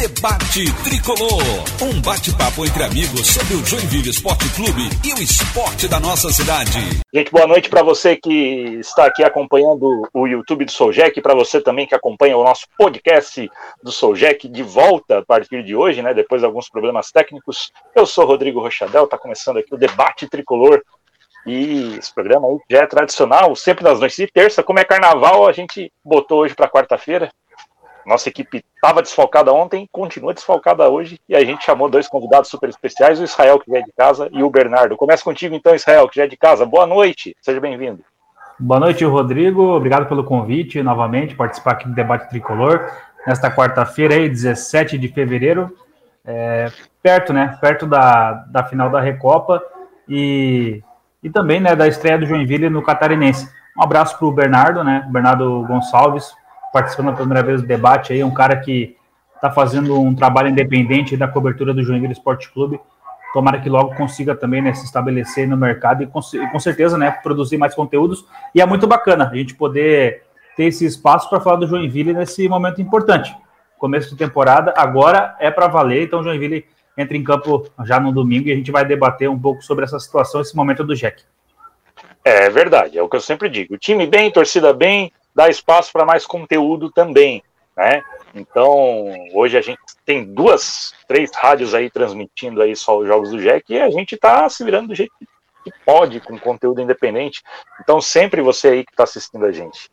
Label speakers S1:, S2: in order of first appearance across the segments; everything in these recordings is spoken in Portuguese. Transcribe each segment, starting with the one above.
S1: Debate Tricolor. Um bate-papo entre amigos sobre o Joinville Esporte Clube e o esporte da nossa cidade.
S2: Gente, boa noite para você que está aqui acompanhando o YouTube do Soljec, para você também que acompanha o nosso podcast do Soljec de volta a partir de hoje, né? Depois de alguns problemas técnicos. Eu sou Rodrigo Rochadel, está começando aqui o Debate Tricolor. E esse programa aí já é tradicional, sempre nas noites de terça. Como é carnaval, a gente botou hoje para quarta-feira. Nossa equipe estava desfalcada ontem, continua desfalcada hoje, e a gente chamou dois convidados super especiais, o Israel, que já é de casa, e o Bernardo. Começa contigo então, Israel, que já é de casa. Boa noite, seja bem-vindo.
S3: Boa noite, Rodrigo. Obrigado pelo convite novamente, participar aqui do Debate Tricolor. Nesta quarta-feira, aí, 17 de fevereiro, é, perto, né? Perto da, da final da Recopa e, e também né, da estreia do Joinville no Catarinense. Um abraço para o Bernardo, né? Bernardo Gonçalves, participando pela primeira vez do debate aí, um cara que está fazendo um trabalho independente da cobertura do Joinville Esporte Clube. Tomara que logo consiga também né, se estabelecer no mercado e com, e com certeza né, produzir mais conteúdos. E é muito bacana a gente poder ter esse espaço para falar do Joinville nesse momento importante. Começo de temporada, agora é para valer, então o Joinville entra em campo já no domingo e a gente vai debater um pouco sobre essa situação, esse momento do Jack.
S2: É verdade, é o que eu sempre digo. Time bem, torcida bem, dá espaço para mais conteúdo também, né? Então, hoje a gente tem duas, três rádios aí transmitindo aí só os jogos do Jack e a gente está se virando do jeito que pode, com conteúdo independente. Então, sempre você aí que está assistindo a gente,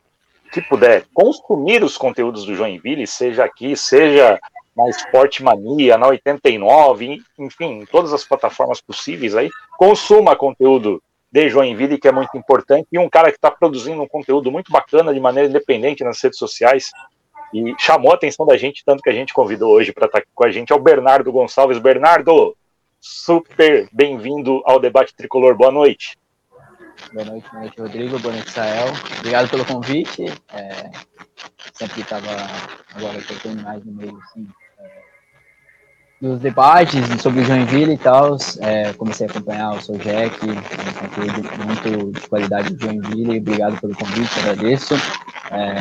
S2: que puder consumir os conteúdos do Joinville, seja aqui, seja na Esporte Mania, na 89, enfim, em todas as plataformas possíveis aí, consuma conteúdo de Joinville, que é muito importante, e um cara que está produzindo um conteúdo muito bacana de maneira independente nas redes sociais, e chamou a atenção da gente, tanto que a gente convidou hoje para estar tá aqui com a gente, é o Bernardo Gonçalves. Bernardo, super bem-vindo ao Debate Tricolor, boa noite.
S4: Boa noite, boa noite, Rodrigo, boa noite, Sael. Obrigado pelo convite. É, sempre estava agora que eu estou mais no meio, assim, dos debates sobre Joinville e tal, é, comecei a acompanhar o seu Jack, um conteúdo muito de qualidade do Joinville, obrigado pelo convite, agradeço.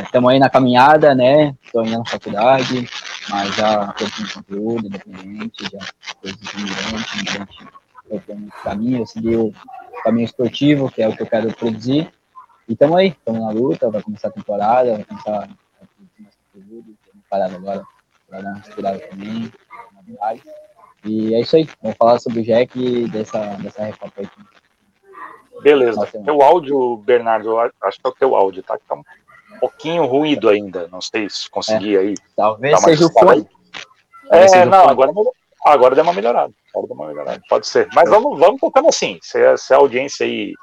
S4: Estamos é, aí na caminhada, né? Estou indo na faculdade, mas já produzindo conteúdo independente, já eu tenho um caminho, eu segui o caminho esportivo, que é o que eu quero produzir. E estamos aí, estamos na luta, vai começar a temporada, vai começar a produzir mais conteúdo, parados agora para dar uma inspirada também, e é isso aí, vamos falar sobre o Jack e dessa, dessa Recopa aí.
S2: Beleza. Nossa, teu áudio, Bernardo, acho que é o teu áudio, tá? Tá um pouquinho ruído ainda. Não sei se consegui é. aí.
S4: Talvez seja o fone.
S2: É, não, agora, agora deu uma melhorada. Agora deu uma melhorada. Pode ser. Mas vamos, vamos tocando assim. Se, se a audiência aí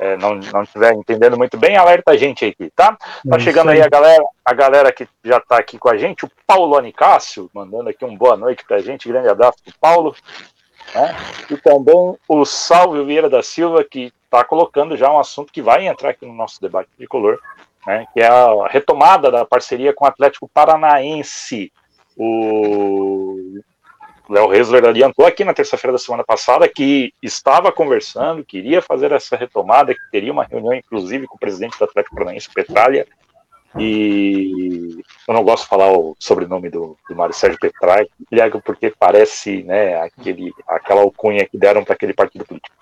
S2: é, não, não estiver entendendo muito bem, alerta a gente aqui, tá? Tá é chegando aí a galera, a galera que já está aqui com a gente, o Paulo Anicácio, mandando aqui um boa noite para a gente, grande abraço pro Paulo. Né? E também o Salve Vieira da Silva, que está colocando já um assunto que vai entrar aqui no nosso debate tricolor, né? que é a retomada da parceria com o Atlético Paranaense. O Léo Resler adiantou aqui na terça-feira da semana passada que estava conversando, queria fazer essa retomada, que teria uma reunião, inclusive, com o presidente do Atlético Paranaense, Petralha, e eu não gosto de falar o sobrenome do, do Mário Sérgio Petralha, porque parece né, aquele, aquela alcunha que deram para aquele partido político.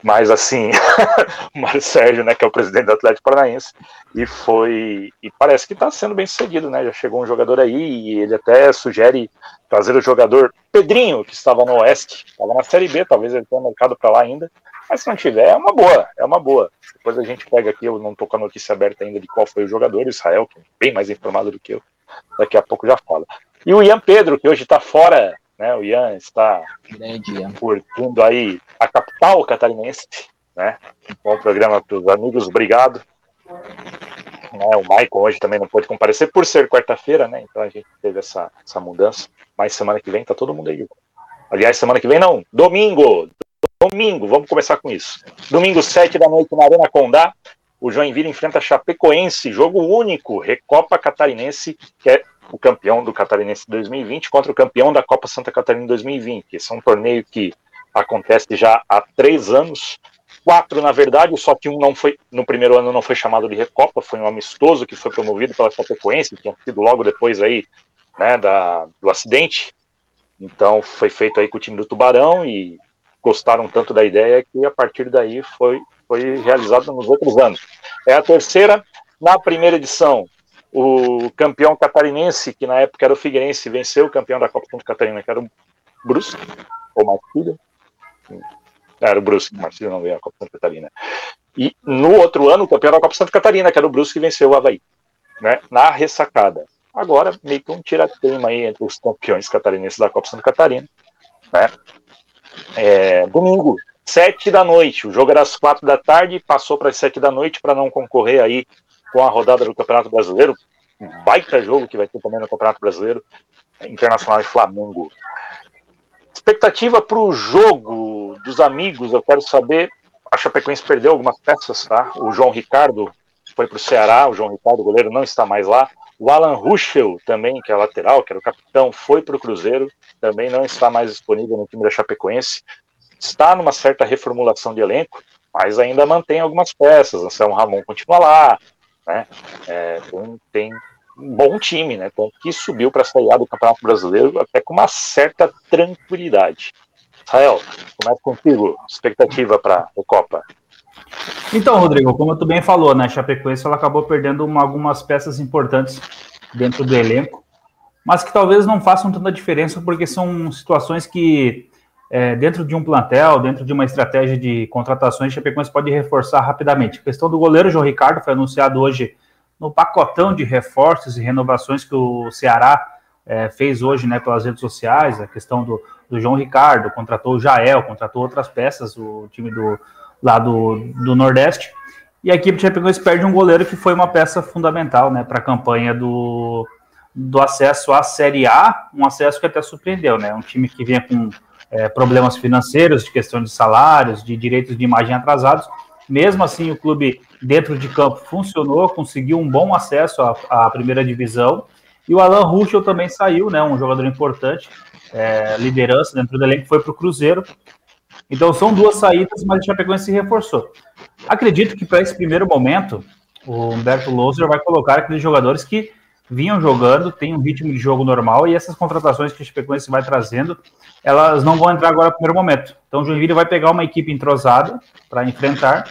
S2: Mas assim, o Mário Sérgio, né, que é o presidente do Atlético Paranaense, e foi. E parece que está sendo bem sucedido, né? Já chegou um jogador aí e ele até sugere trazer o jogador Pedrinho, que estava no Oeste, estava na Série B, talvez ele tenha marcado para lá ainda. Mas se não tiver, é uma boa, é uma boa. Depois a gente pega aqui, eu não tô com a notícia aberta ainda de qual foi o jogador, Israel, que é bem mais informado do que eu. Daqui a pouco já fala. E o Ian Pedro, que hoje está fora, né? O Ian está curtindo aí a capital catarinense, né? Bom programa para os amigos, obrigado. Né, o Maicon hoje também não pôde comparecer por ser quarta-feira, né? Então a gente teve essa, essa mudança. Mas semana que vem tá todo mundo aí. Aliás, semana que vem não, domingo. Domingo, vamos começar com isso. Domingo, 7 da noite, na Arena Condá, o Joinville enfrenta Chapecoense, jogo único, Recopa Catarinense, que é o campeão do Catarinense 2020 contra o campeão da Copa Santa Catarina 2020. Esse é um torneio que acontece já há três anos, quatro na verdade, só que um não foi, no primeiro ano não foi chamado de Recopa, foi um amistoso que foi promovido pela Chapecoense, que tinha sido logo depois aí né, da, do acidente. Então foi feito aí com o time do Tubarão e gostaram tanto da ideia que a partir daí foi, foi realizado nos outros anos. É a terceira. Na primeira edição, o campeão catarinense, que na época era o Figueirense, venceu o campeão da Copa Santa Catarina, que era o Brusque, ou Marcílio. Era o Brusque, Marcílio não veio a Copa Santa Catarina. E no outro ano, o campeão da Copa Santa Catarina, que era o Brusque, venceu o Havaí, né, na ressacada. Agora, meio que um tiratema aí entre os campeões catarinenses da Copa Santa Catarina. Né? É, domingo, sete da noite. O jogo era às quatro da tarde, passou para as sete da noite para não concorrer aí com a rodada do Campeonato Brasileiro. Um baita jogo que vai ter também no Campeonato Brasileiro. Internacional e Flamengo. Expectativa para o jogo dos amigos, eu quero saber. A Chapecoense perdeu algumas peças, tá? O João Ricardo foi para o Ceará, o João Ricardo, goleiro, não está mais lá. O Alan Ruschel, também, que é lateral, que era o capitão, foi para o Cruzeiro, também não está mais disponível no time da Chapecoense. Está numa certa reformulação de elenco, mas ainda mantém algumas peças. Anselmo Ramon continua lá, né? É, tem, tem, um bom time, né? Tanto que subiu para a do Campeonato Brasileiro até com uma certa tranquilidade. Rafael, começa contigo. Expectativa para a Copa.
S3: Então, Rodrigo, como tu bem falou, né, Chapecoense ela acabou perdendo uma, algumas peças importantes dentro do elenco, mas que talvez não façam tanta diferença porque são situações que é, dentro de um plantel, dentro de uma estratégia de contratações, Chapecoense pode reforçar rapidamente. A questão do goleiro João Ricardo foi anunciado hoje no pacotão de reforços e renovações que o Ceará é, fez hoje né, pelas redes sociais, a questão do, do João Ricardo, contratou o Jael, contratou outras peças, o time do, lá do, do Nordeste. E a equipe de Chapecoense perde um goleiro que foi uma peça fundamental né, para a campanha do, do acesso à Série A, um acesso que até surpreendeu, né? Um time que vinha com é, problemas financeiros, de questão de salários, de direitos de imagem atrasados. Mesmo assim, o clube dentro de campo funcionou, conseguiu um bom acesso à, à primeira divisão. E o Alan Ruschel também saiu, né? Um jogador importante, é, liderança dentro do elenco, foi para o Cruzeiro. Então são duas saídas, mas o Chapecoense se reforçou. Acredito que para esse primeiro momento, o Humberto Loser vai colocar aqueles jogadores que vinham jogando, tem um ritmo de jogo normal, e essas contratações que o Chapecoense vai trazendo, elas não vão entrar agora no primeiro momento. Então o Joinville vai pegar uma equipe entrosada para enfrentar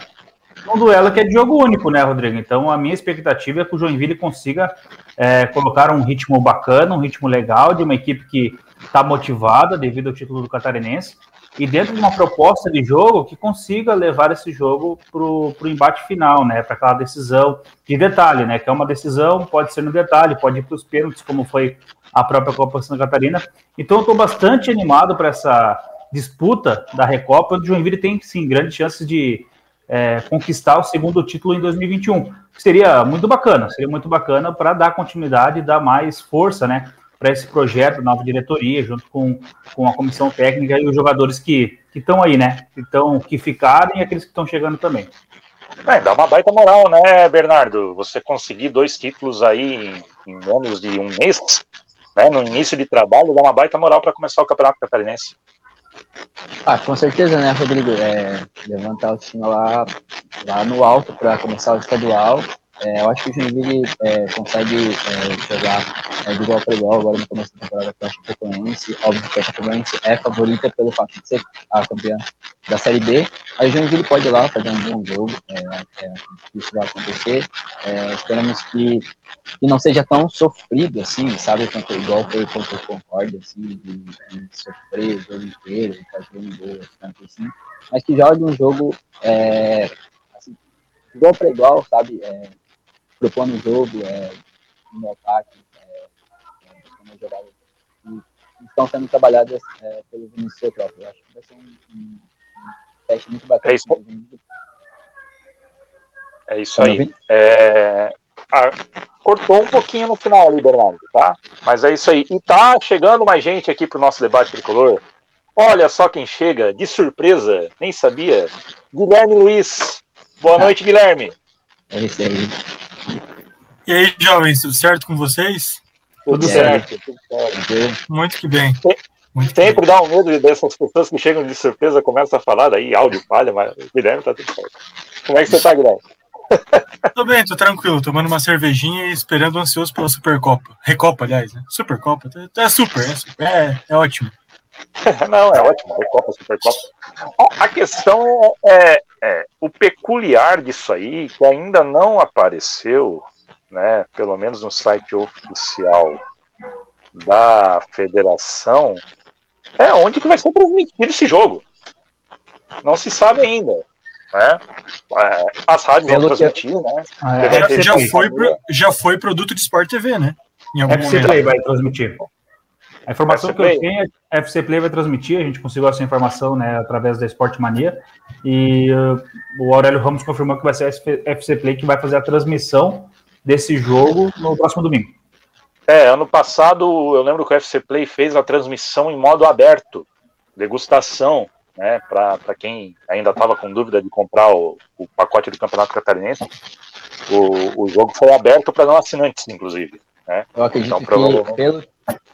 S3: um duelo que é de jogo único, né, Rodrigo? Então a minha expectativa é que o Joinville consiga é, colocar um ritmo bacana, um ritmo legal, de uma equipe que está motivada devido ao título do Catarinense, e dentro de uma proposta de jogo que consiga levar esse jogo para o embate final, né? Para aquela decisão de detalhe, né? Que é uma decisão, pode ser no detalhe, pode ir para os pênaltis, como foi a própria Copa Santa Catarina. Então, eu estou bastante animado para essa disputa da Recopa, onde o Joinville tem, sim, grandes chances de é, conquistar o segundo título em 2021. Seria muito bacana, seria muito bacana para dar continuidade e dar mais força, né? Para esse projeto, nova diretoria, junto com, com a comissão técnica e os jogadores que estão aí, né? Que, tão, que ficaram e aqueles que estão chegando também.
S2: É, dá uma baita moral, né, Bernardo? Você conseguir dois títulos aí em, em menos de um mês, né, no início de trabalho, dá uma baita moral para começar o Campeonato Catarinense.
S4: Ah, com certeza, né, Rodrigo? É, levantar o time lá, lá no alto para começar o estadual é, eu acho que o Joinville é, consegue é, jogar é, de igual para igual agora no começo da temporada com a Chapecoense. Óbvio que a Chapecoense é favorita pelo fato de ser a campeã da Série B. Aí o Joinville pode ir lá fazer um bom jogo. É, é, isso vai acontecer. É, esperamos que, que não seja tão sofrido assim, sabe? Quanto, igual foi contra o Concorde, assim, de, de sofrer o jogo inteiro, de fazer um gol, assim. Mas que jogue um jogo assim, igual para igual, sabe? Propondo o jogo, é, no ataque, é, é, que estão sendo trabalhadas é, pelo Vinícius próprio. Eu acho que vai ser um, um, teste muito bacana.
S2: É isso, é isso aí. É, a, cortou um pouquinho no final ali, Bernardo, tá? Mas é isso aí. E tá chegando mais gente aqui pro nosso debate tricolor. Olha só quem chega, de surpresa, nem sabia. Guilherme Luiz. Boa noite, Guilherme.
S4: É isso aí.
S5: E aí, jovens, tudo certo com vocês?
S2: Tudo é. certo, tudo certo.
S5: Muito que bem.
S2: Muito Sempre dá um medo dessas pessoas que chegam de surpresa, começam a falar, daí áudio falha, mas Guilherme tá tudo certo. Como é que você tá, Guilherme?
S5: Tô bem, tô tranquilo, tomando uma cervejinha e esperando ansioso pela Supercopa. Recopa, aliás, né? Supercopa, é super, é, super, é, é ótimo.
S2: Não, é ótimo, Recopa, Supercopa. A questão é, é, o peculiar disso aí, que ainda não apareceu, né, pelo menos no site oficial da federação, é onde que vai ser transmitido esse jogo. Não se sabe ainda. Né? É, as rádios vão transmitir, né?
S5: Ah, é, já, foi, já foi produto de Sport TV, né?
S3: Em algum FC Play vai transmitir. A informação que eu tenho é que a FC Play vai transmitir, a gente conseguiu essa informação né, através da Sport Mania, e uh, o Aurélio Ramos confirmou que vai ser a FC Play que vai fazer a transmissão desse jogo no próximo domingo.
S2: É, ano passado eu lembro que o FC Play fez a transmissão em modo aberto, degustação, né, para quem ainda estava com dúvida de comprar o, o, pacote do Campeonato Catarinense. O, o jogo foi aberto para não assinantes, inclusive. Né?
S4: Eu acredito então, que pelo,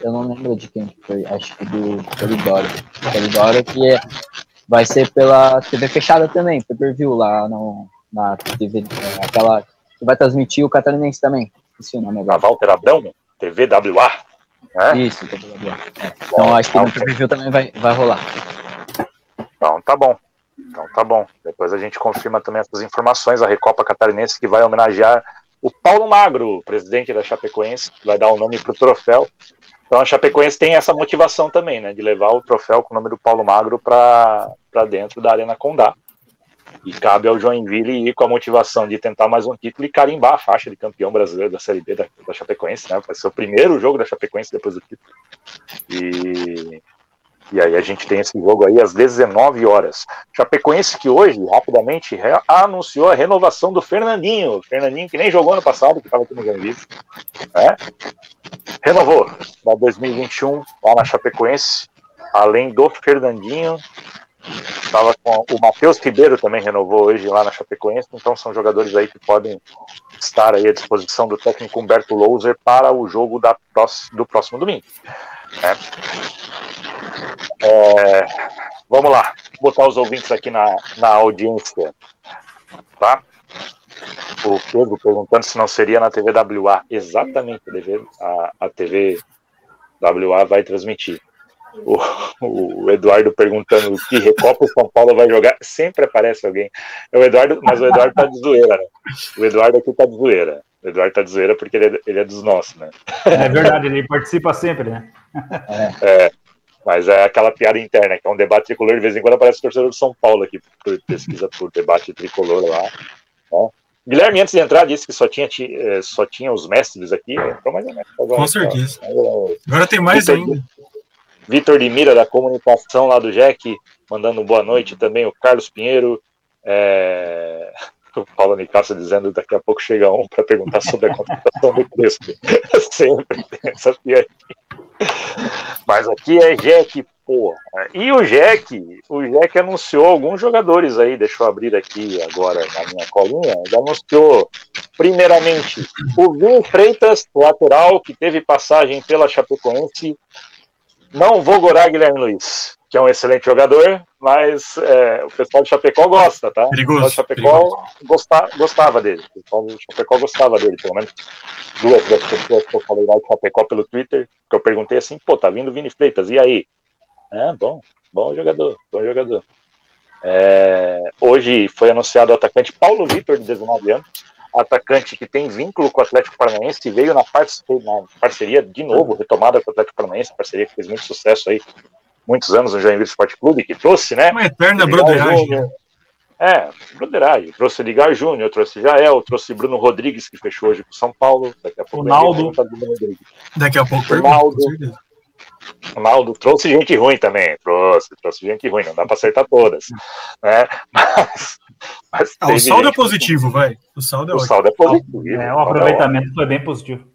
S4: eu não lembro de quem foi, acho que do Polidoro. Polidoro que é, vai ser pela TV fechada também, pay per view lá no, na TV, aquela que vai transmitir o Catarinense também. Esqueci o nome agora.
S2: A Walter Abrão? TVWA.
S4: Né? Isso, TVWA. É. Então acho que no preview também vai, vai rolar.
S2: Então tá bom. Então tá bom. Depois a gente confirma também essas informações. A Recopa Catarinense que vai homenagear o Paulo Magro, presidente da Chapecoense, que vai dar o nome para o troféu. Então a Chapecoense tem essa motivação também, né? De levar o troféu com o nome do Paulo Magro para dentro da Arena Condá. E cabe ao Joinville ir com a motivação de tentar mais um título e carimbar a faixa de campeão brasileiro da Série B da, da Chapecoense, né? Vai ser o primeiro jogo da Chapecoense depois do título. E, e aí a gente tem esse jogo aí às 19 horas. Chapecoense que hoje, rapidamente, anunciou a renovação do Fernandinho. Fernandinho que nem jogou ano passado, que estava aqui no Joinville. Né? Renovou para 2021 lá na Chapecoense. Além do Fernandinho, Estava com o Matheus Ribeiro também renovou hoje lá na Chapecoense, então são jogadores aí que podem estar aí à disposição do técnico Humberto Louser para o jogo da, do próximo domingo. Né? É, vamos lá, botar os ouvintes aqui na, na audiência. Tá? O Pedro perguntando se não seria na TV WA. Exatamente, a, a TV WA vai transmitir o, o, Eduardo perguntando que Recopa o São Paulo vai jogar, sempre aparece alguém. É o Eduardo, mas o Eduardo tá de zoeira, né? O Eduardo aqui tá de zoeira. O Eduardo tá de zoeira porque ele é, ele é dos nossos, né?
S3: É verdade, ele participa sempre, né?
S2: É. Mas é aquela piada interna, que é um debate tricolor, de vez em quando aparece o torcedor do São Paulo aqui, por pesquisa por debate tricolor lá. Né? Guilherme, antes de entrar, disse que só tinha, eh, só tinha os mestres aqui. Então, mais ou menos.
S5: Agora, Com certeza. Agora tem mais ainda.
S2: Vitor de Mira, da comunicação lá do Jack, mandando boa noite também, o Carlos Pinheiro, é... o Paulo Nicasso dizendo daqui a pouco chega um para perguntar sobre a contratação do Crespo. Sempre tem essa piada. Mas aqui é Jack, porra. E o Jack, o Jack anunciou alguns jogadores aí, deixa eu abrir aqui agora na minha colinha, ele anunciou primeiramente o Vin Freitas, lateral, que teve passagem pela Chapecoense, não vou gorar Guilherme Luiz, que é um excelente jogador, mas é, o pessoal do Chapecó gosta, tá?
S5: Perigoso, o
S2: pessoal do Chapecó gosta, gostava dele. O pessoal do Chapecó gostava dele, pelo menos duas das pessoas que eu falei lá do Chapecó pelo Twitter, que eu perguntei assim, pô, tá vindo Vini Freitas, e aí? É, bom, bom jogador, bom jogador. É, hoje foi anunciado o atacante Paulo Vitor, de 19 anos, atacante que tem vínculo com o Atlético Paranaense, veio na, na parceria de novo, retomada com o Atlético Paranaense, parceria que fez muito sucesso aí, muitos anos no Joinville Sport Clube, que trouxe, né?
S5: Uma eterna broderagem. Né?
S2: É, broderagem. Trouxe Ligar Júnior, trouxe Jael, trouxe Bruno Rodrigues, que fechou hoje com São Paulo. Daqui a pouco.
S3: Ronaldo.
S5: Daqui a pouco.
S2: Ronaldo. Ronaldo trouxe gente ruim também, trouxe, trouxe gente ruim, não dá para acertar todas, né? Mas,
S5: mas ah, o saldo é positivo, vai. O saldo é,
S2: o saldo é positivo.
S3: É, o aproveitamento foi bem positivo.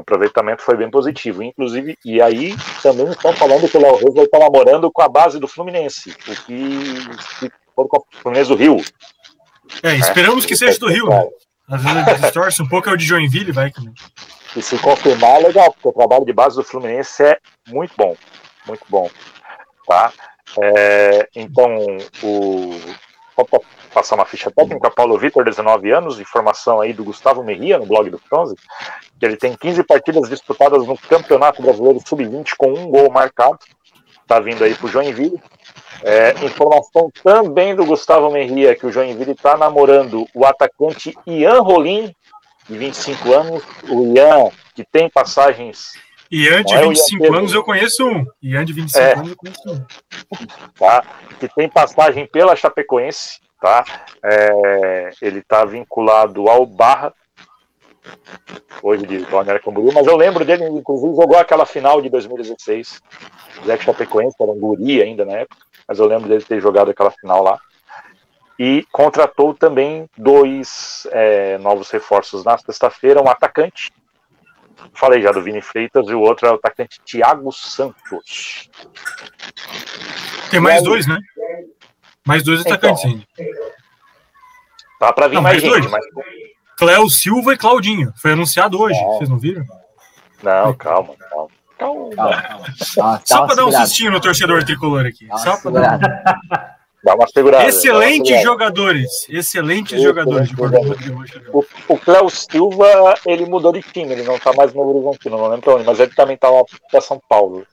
S2: O aproveitamento foi bem positivo, inclusive, e aí também estão falando que o Léo Reis vai estar namorando com a base do Fluminense, o que, que for com o Fluminense do Rio.
S5: É, esperamos é, que seja do Rio, né? Às vezes distorce um pouco é o de Joinville, vai também.
S2: E se confirmar, é legal, porque o trabalho de base do Fluminense é muito bom. Muito bom. Tá? É, então, o. passar uma ficha técnica. Paulo Vitor, 19 anos, informação aí do Gustavo Merria, no blog do Bronze, que ele tem 15 partidas disputadas no Campeonato Brasileiro Sub-20 com um gol marcado. Tá vindo aí pro Joinville. É, informação também do Gustavo Merria, que o Joinville está namorando o atacante Ian Rolim, de 25 anos. O Ian, que tem passagens
S5: Ian de 25 é anos eu conheço um. Ian de 25 é, anos eu conheço um.
S2: Tá? Que tem passagem pela Chapecoense, tá? É, ele está vinculado ao Barra, hoje de Balneário Camboriú, mas eu lembro dele, inclusive, jogou aquela final de 2016. Zé Chapecoense, era um guri ainda na época, mas eu lembro dele ter jogado aquela final lá. E contratou também dois é, novos reforços na sexta-feira, um atacante Falei já do Vini Freitas e o outro é o atacante Thiago Santos.
S5: Tem mais dois, né? Mais dois então, atacantes ainda.
S2: Tá para vir não, mais, mais gente, dois. mas.
S5: Cléo Silva e Claudinho. Foi anunciado hoje. Vocês não viram?
S2: Não, calma, calma.
S5: Calma. calma, calma. Só para dar um sustinho no torcedor tricolor aqui. Só para dar.
S2: Dá uma segurada.
S5: Excelentes uma jogadores. Excelentes jogadores.
S2: O, o Cléo Silva, ele mudou de time, ele não tá mais no Horizontino, não lembro onde, mas ele também tá lá para São Paulo.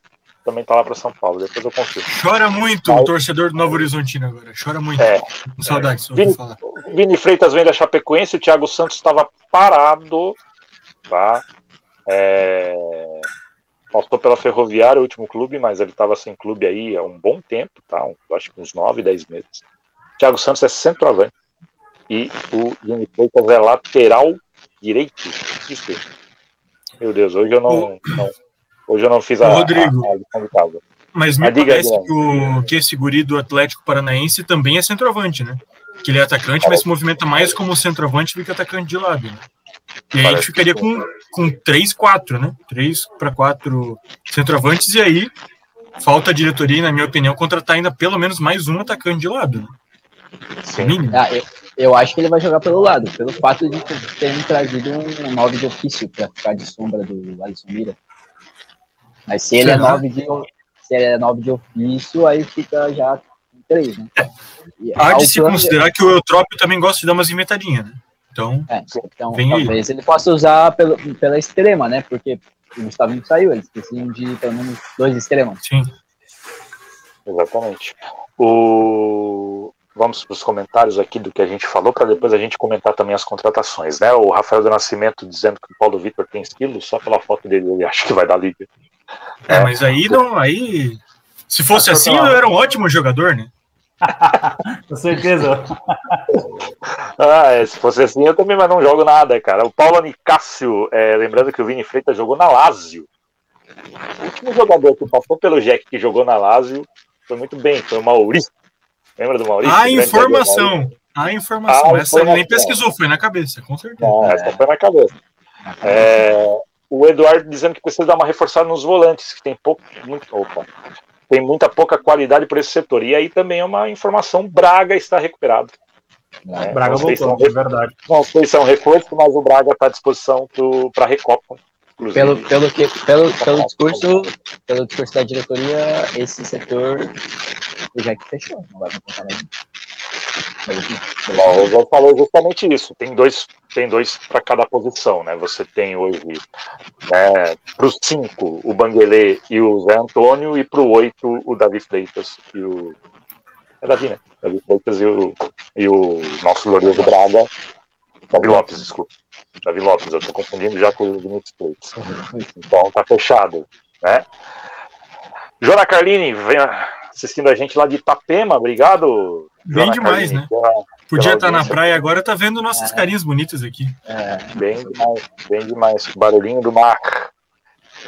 S2: Também tá lá para São Paulo, depois eu confio.
S5: Chora muito o torcedor do Novo Horizontino agora. Chora muito. É. Com saudades,
S2: é. Vini, falar. Vini Freitas vem da Chapecoense, o Thiago Santos estava parado, tá? É Passou pela Ferroviária, o último clube, mas ele estava sem clube aí há um bom tempo, tá? Um, acho que uns 9, 10 meses. Thiago Santos é centroavante. E o Jimmy Freitas é lateral direito. Isso. Meu Deus, hoje eu não, não hoje eu não fiz a,
S5: Rodrigo, a, a casa. Mas me parece que, o, que esse guri do Atlético Paranaense também é centroavante, né? Que ele é atacante, mas se movimenta mais como centroavante do que atacante de lado. Né? E aí a gente ficaria com, com 3, 4, né? 3 para 4 centroavantes, e aí falta a diretoria, na minha opinião, contratar ainda pelo menos mais um atacante de lado. Né?
S4: Sim. Ah, eu, eu, acho que ele vai jogar pelo lado, pelo fato de terem trazido um 9 de ofício para ficar de sombra do Alisson Mira. Mas se ele, é 9 de, se ele é 9 de ofício, aí fica já 3, né?
S5: E, Há de se considerar que o Eutrópio também gosta de dar umas inventadinhas, né? Então,
S4: é, então talvez aí. ele possa usar pelo, pela extrema, né? Porque o Gustavo saiu, eles precisam de pelo menos dois extremos.
S5: Sim.
S2: Exatamente. O... Vamos para os comentários aqui do que a gente falou, para depois a gente comentar também as contratações, né? O Rafael do Nascimento dizendo que o Paulo Vitor tem estilo, só pela foto dele ele acha que vai dar liga.
S5: É, é, mas aí não, aí. Se fosse assim, eu era um ótimo jogador, né?
S3: Com certeza.
S2: ah, é, se fosse assim, eu também mas não jogo nada, cara. O Paulo Nicásio, é, lembrando que o Vini Freitas jogou na Lazio. O último jogador que passou pelo Jack que jogou na Lazio foi muito bem, foi o Maurício. Lembra do Maurício?
S5: A informação. A informação. A essa informação. nem pesquisou, foi na cabeça, com certeza.
S2: Não, essa foi na cabeça. É, o Eduardo dizendo que precisa dar uma reforçada nos volantes, que tem pouco. Muito, opa, tem muita pouca qualidade para esse setor. E aí também é uma informação: Braga está recuperado.
S3: É, Braga voltou, são, é verdade.
S2: Não sei se é um reforço, mas o Braga está à disposição para a Recopa.
S4: Pelo, pelo, que, pelo, pelo, discurso, pelo discurso da diretoria, esse setor já que fechou, não vai contar mais.
S2: O João falou justamente isso. Tem dois, tem dois para cada posição, né? Você tem hoje né, para os cinco o Banguelê e o Zé Antônio, e para o oito o Davi Freitas e o. É Davi, né? Davi Freitas e o, e o nosso glorioso Braga. Davi Lopes, desculpa. Davi Lopes, eu estou confundindo já com o Vinícius Freitas. Então tá fechado, né? Jona Carlini, vem assistindo a gente lá de Itapema, obrigado.
S5: Bem demais, né? Pela, Podia estar na praia agora, tá vendo nossas é. carinhas bonitas aqui.
S2: É, bem demais, bem demais. Barulhinho do mar.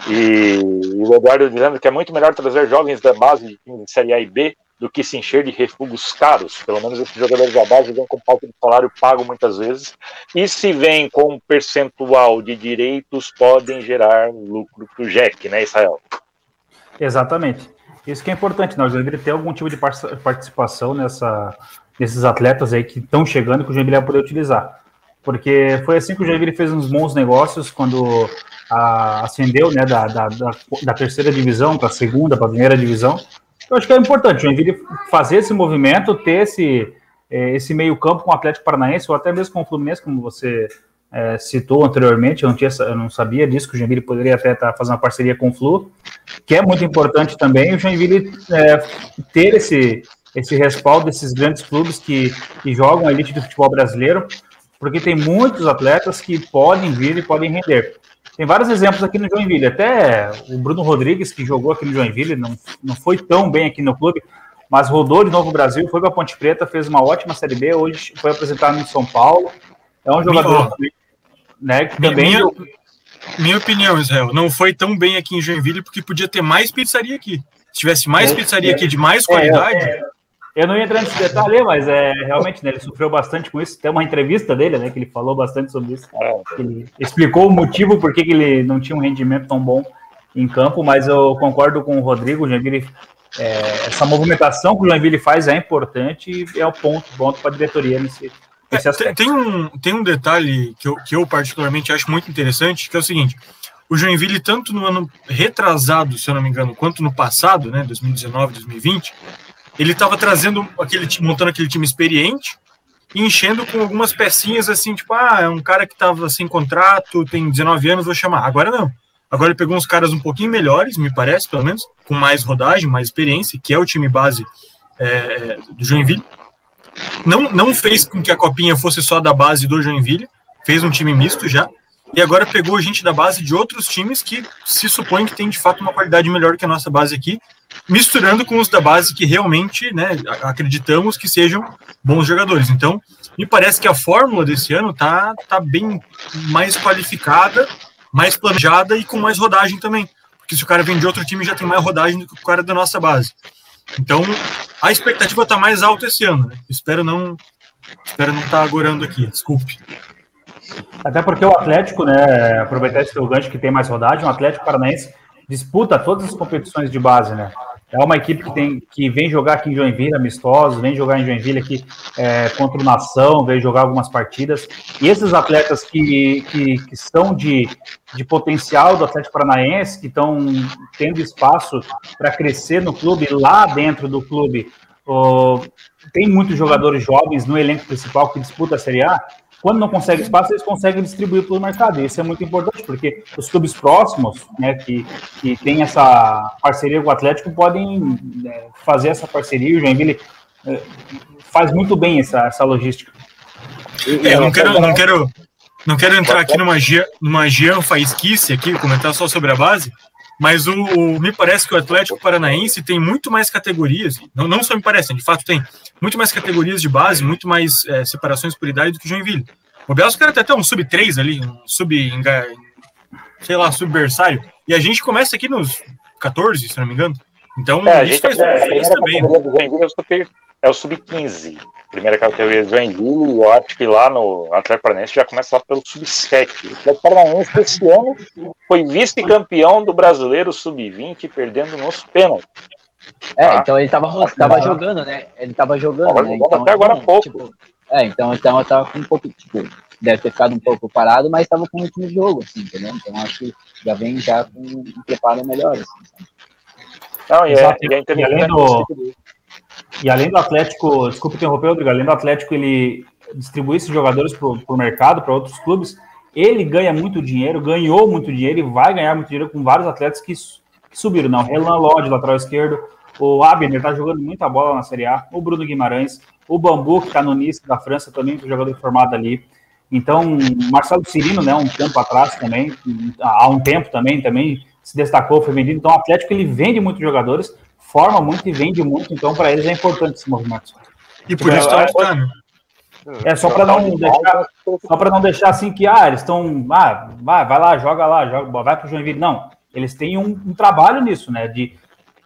S2: E, e, o Eduardo dizendo que é muito melhor trazer jovens da base de Série A e B do que se encher de refugos caros. Pelo menos esses jogadores da base vêm com falta de salário pago muitas vezes. E se vêm com um percentual de direitos, podem gerar lucro para o Jack, né, Israel?
S3: Exatamente. Isso que é importante, nós deveríamos ter algum tipo de participação nessa, nesses atletas aí que estão chegando que o Joinville vai poder utilizar. Porque foi assim que o Joinville fez uns bons negócios quando a, ascendeu né, da, da, da, da terceira divisão para a segunda, para a primeira divisão. Eu acho que é importante o Joinville fazer esse movimento, ter esse, é, esse meio-campo com o Atlético Paranaense, ou até mesmo com o Fluminense, como você é, citou anteriormente, eu não, tinha, eu não sabia disso, que o Joinville poderia até estar fazendo uma parceria com o Flu, que é muito importante também, o Joinville é, ter esse, esse respaldo desses grandes clubes que, que jogam a elite do futebol brasileiro, porque tem muitos atletas que podem vir e podem render. Tem vários exemplos aqui no Joinville, até o Bruno Rodrigues, que jogou aqui no Joinville, não, não foi tão bem aqui no clube, mas rodou de novo o Brasil, foi para Ponte Preta, fez uma ótima Série B, hoje foi apresentado em São Paulo. É um jogador né, que também.
S5: Minha, minha opinião, Israel, não foi tão bem aqui em Joinville porque podia ter mais pizzaria aqui. Se tivesse mais é, pizzaria é, aqui de mais é, qualidade. É,
S3: eu não ia entrar nesse detalhe, mas é realmente, né, ele sofreu bastante com isso. Tem uma entrevista dele, né, que ele falou bastante sobre isso. Ele explicou o motivo por que ele não tinha um rendimento tão bom em campo, mas eu concordo com o Rodrigo, o Joinville, é, essa movimentação que o Joinville faz é importante e é o ponto, ponto para a diretoria nesse, nesse
S5: é, aspecto. Tem um, tem um detalhe que eu, que eu particularmente acho muito interessante, que é o seguinte, o Joinville, tanto no ano retrasado, se eu não me engano, quanto no passado, né, 2019, 2020, ele estava trazendo aquele montando aquele time experiente e enchendo com algumas pecinhas assim, tipo, ah, é um cara que estava sem contrato, tem 19 anos, vou chamar. Agora não. Agora ele pegou uns caras um pouquinho melhores, me parece, pelo menos, com mais rodagem, mais experiência, que é o time base é, do Joinville. Não, não fez com que a copinha fosse só da base do Joinville, fez um time misto já, e agora pegou gente da base de outros times que se supõe que tem de fato uma qualidade melhor que a nossa base aqui, misturando com os da base que realmente né, acreditamos que sejam bons jogadores. Então, me parece que a fórmula desse ano tá, tá bem mais qualificada, mais planejada e com mais rodagem também. Porque se o cara vem de outro time, já tem mais rodagem do que o cara da nossa base. Então, a expectativa está mais alta esse ano. Né? Espero não espero não estar tá agorando aqui, desculpe.
S3: Até porque o Atlético, né, aproveitar esse gancho que tem mais rodagem, o Atlético Paranaense disputa todas as competições de base, né? É uma equipe que, tem, que vem jogar aqui em Joinville, amistosos, vem jogar em Joinville aqui é, contra o Nação, vem jogar algumas partidas. E esses atletas que, que, que são de, de potencial do Atlético Paranaense, que estão tendo espaço para crescer no clube, lá dentro do clube, oh, tem muitos jogadores jovens no elenco principal que disputa a Série A, quando não consegue espaço, eles conseguem distribuir pelo mercado. E isso é muito importante, porque os clubes próximos, né, que, que têm essa parceria com o Atlético, podem né, fazer essa parceria. O Joinville é, faz muito bem essa, essa logística.
S5: É, eu não quero, não quero, não quero entrar aqui numa, numa Faisquice aqui, comentar só sobre a base, mas o, o, me parece que o Atlético Paranaense tem muito mais categorias, não, não só me parece, de fato tem muito mais categorias de base, muito mais é, separações por idade do que o Joinville. O Bielsa cara tem até um sub-3 ali, um sub, sei lá, sub-bersário, e a gente começa aqui nos 14, se não me engano. Então,
S2: é, a gente faz é, diferença também. Né? É o sub-15 primeira categoria do Joinville, eu acho que lá no Atlético Paranaense já começa lá pelo sub-7. O Atlético Paranaense esse ano foi vice-campeão do brasileiro sub-20, perdendo nos pênaltis.
S4: É, ah, então ele tava, tava jogando, né? Ele tava jogando, tava né? Então,
S2: até agora há pouco. Tipo,
S4: é, então, então eu tava com um pouco, tipo, deve ter ficado um pouco parado, mas tava com muito no jogo, assim, entendeu? Então acho que já vem já com um preparo melhor, assim.
S3: Não, e, é, e, é e além do, e além do Atlético, desculpa interromper, Rodrigo, além do Atlético ele distribuir esses jogadores para o mercado, para outros clubes, ele ganha muito dinheiro, ganhou muito dinheiro e vai ganhar muito dinheiro com vários atletas que, que subiram. Não, Relan Lodge, lateral esquerdo, o Abner está jogando muita bola na Série A, o Bruno Guimarães, o Bambu, que está no Nice da França, também um jogador formado ali. Então, Marcelo Cirino, né, um tempo atrás também, há um tempo também, também se destacou, foi vendido. Então, o Atlético ele vende muitos jogadores, forma muito e vende muito, então para eles é importante esse movimento.
S5: E por isso está
S3: é, é só para não deixar, só para não deixar assim que ah, eles estão, ah, vai, vai lá, joga lá, joga, vai para o Joinville. Não, eles têm um, um, trabalho nisso, né? De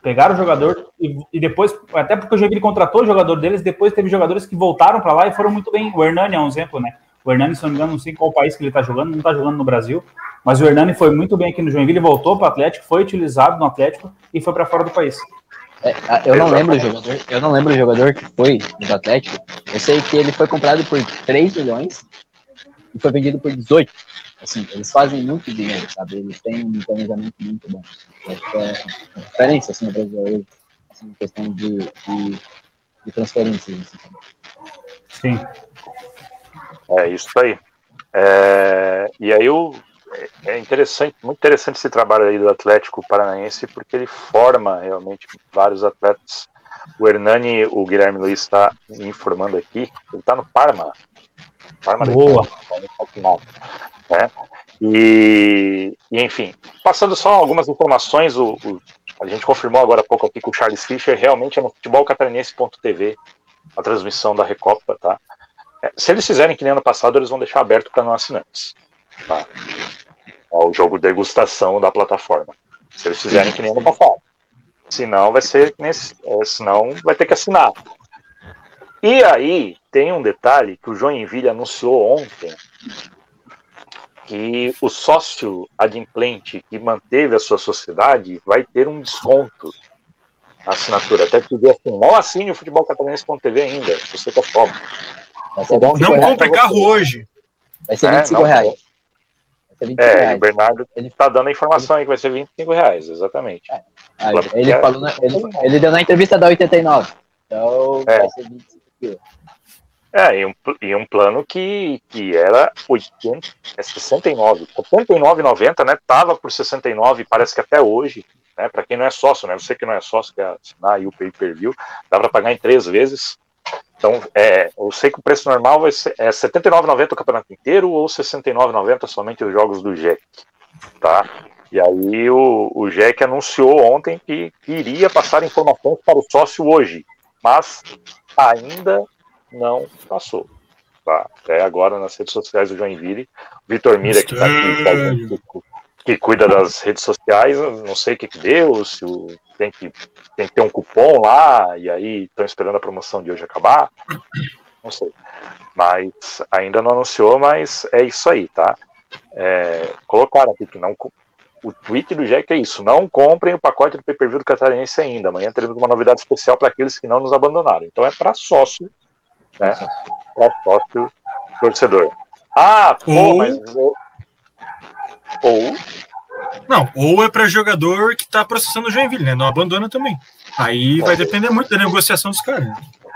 S3: pegar o jogador e, e, depois, até porque o Joinville contratou o jogador deles, depois teve jogadores que voltaram para lá e foram muito bem. O Hernani é um exemplo, né? O Hernani, se não me engano, não sei qual país que ele está jogando, não está jogando no Brasil, mas o Hernani foi muito bem aqui no Joinville, voltou para o Atlético, foi utilizado no Atlético e foi para fora do país.
S4: É, eu não lembro o jogador, eu não lembro o jogador que foi do Atlético. Eu sei que ele foi comprado por 3 milhões e foi vendido por 18. Assim, eles fazem muito dinheiro, sabe? Eles têm um planejamento muito bom. Acho que é uma diferença assim, no Brasil assim, em questão de, de, de transferências. Assim,
S3: Sim.
S2: É isso aí. É, e aí o, é interessante, muito interessante esse trabalho aí do Atlético Paranaense, porque ele forma realmente vários atletas. O Hernani, o Guilherme Luiz está me informando aqui, ele está no Parma.
S3: Parma Boa.
S2: Né? E, e, enfim, passando só algumas informações, o, o, a gente confirmou agora há pouco aqui que o Charles Fischer realmente é no futebolcatarinense.tv, a transmissão da Recopa, tá? É, se eles fizerem que nem ano passado, eles vão deixar aberto para não assinantes. Tá? É o jogo degustação da plataforma. Se eles fizerem que nem ano passado. Senão vai ser nesse, é, senão vai ter que assinar. E aí tem um detalhe que o Joinville anunciou ontem que o sócio adimplente que manteve a sua sociedade vai ter um desconto na assinatura. Até que assim, não assine o futebol catarinense.tv ainda, se você tá pobre.
S5: Não compre carro hoje.
S4: Vai ser 25 é, reais.
S2: É, reais. o Bernardo ele está dando a informação aí que vai ser 25 reais, exatamente. É.
S4: Aí, ele, falou na, ele, ele, deu na entrevista da 89. Então é. vai ser 25
S2: É, e um, e um plano que, que era 80, é 69, 79,90, né? Tava por 69, parece que até hoje, né? Para quem não é sócio, né? Você que não é sócio, quer assinar aí o pay per view, dá para pagar em três vezes. Então, é, eu sei que o preço normal vai ser é R$ 79,90 o campeonato inteiro ou R$ 69,90 somente os jogos do JEC, tá? E aí o, o JEC anunciou ontem que, que iria passar informações para o sócio hoje, mas ainda não passou. Tá? Até agora nas redes sociais do Joinville, o Vitor Mira que está aqui, tá, que cuida das redes sociais, não sei o que, que deu, se o, tem, que, tem que ter um cupom lá, e aí estão esperando a promoção de hoje acabar. Não sei. Mas ainda não anunciou, mas é isso aí, tá? É, colocaram aqui que não. O tweet do Jack é isso: não comprem o pacote do pay-per-view do Catarinense ainda. Amanhã teremos uma novidade especial para aqueles que não nos abandonaram. Então é para sócio, né? Para sócio torcedor. Ah, pô, mas
S5: ou. Não, ou é para jogador que tá processando o Joinville, né? Não abandona também. Aí vai depender muito da negociação dos caras.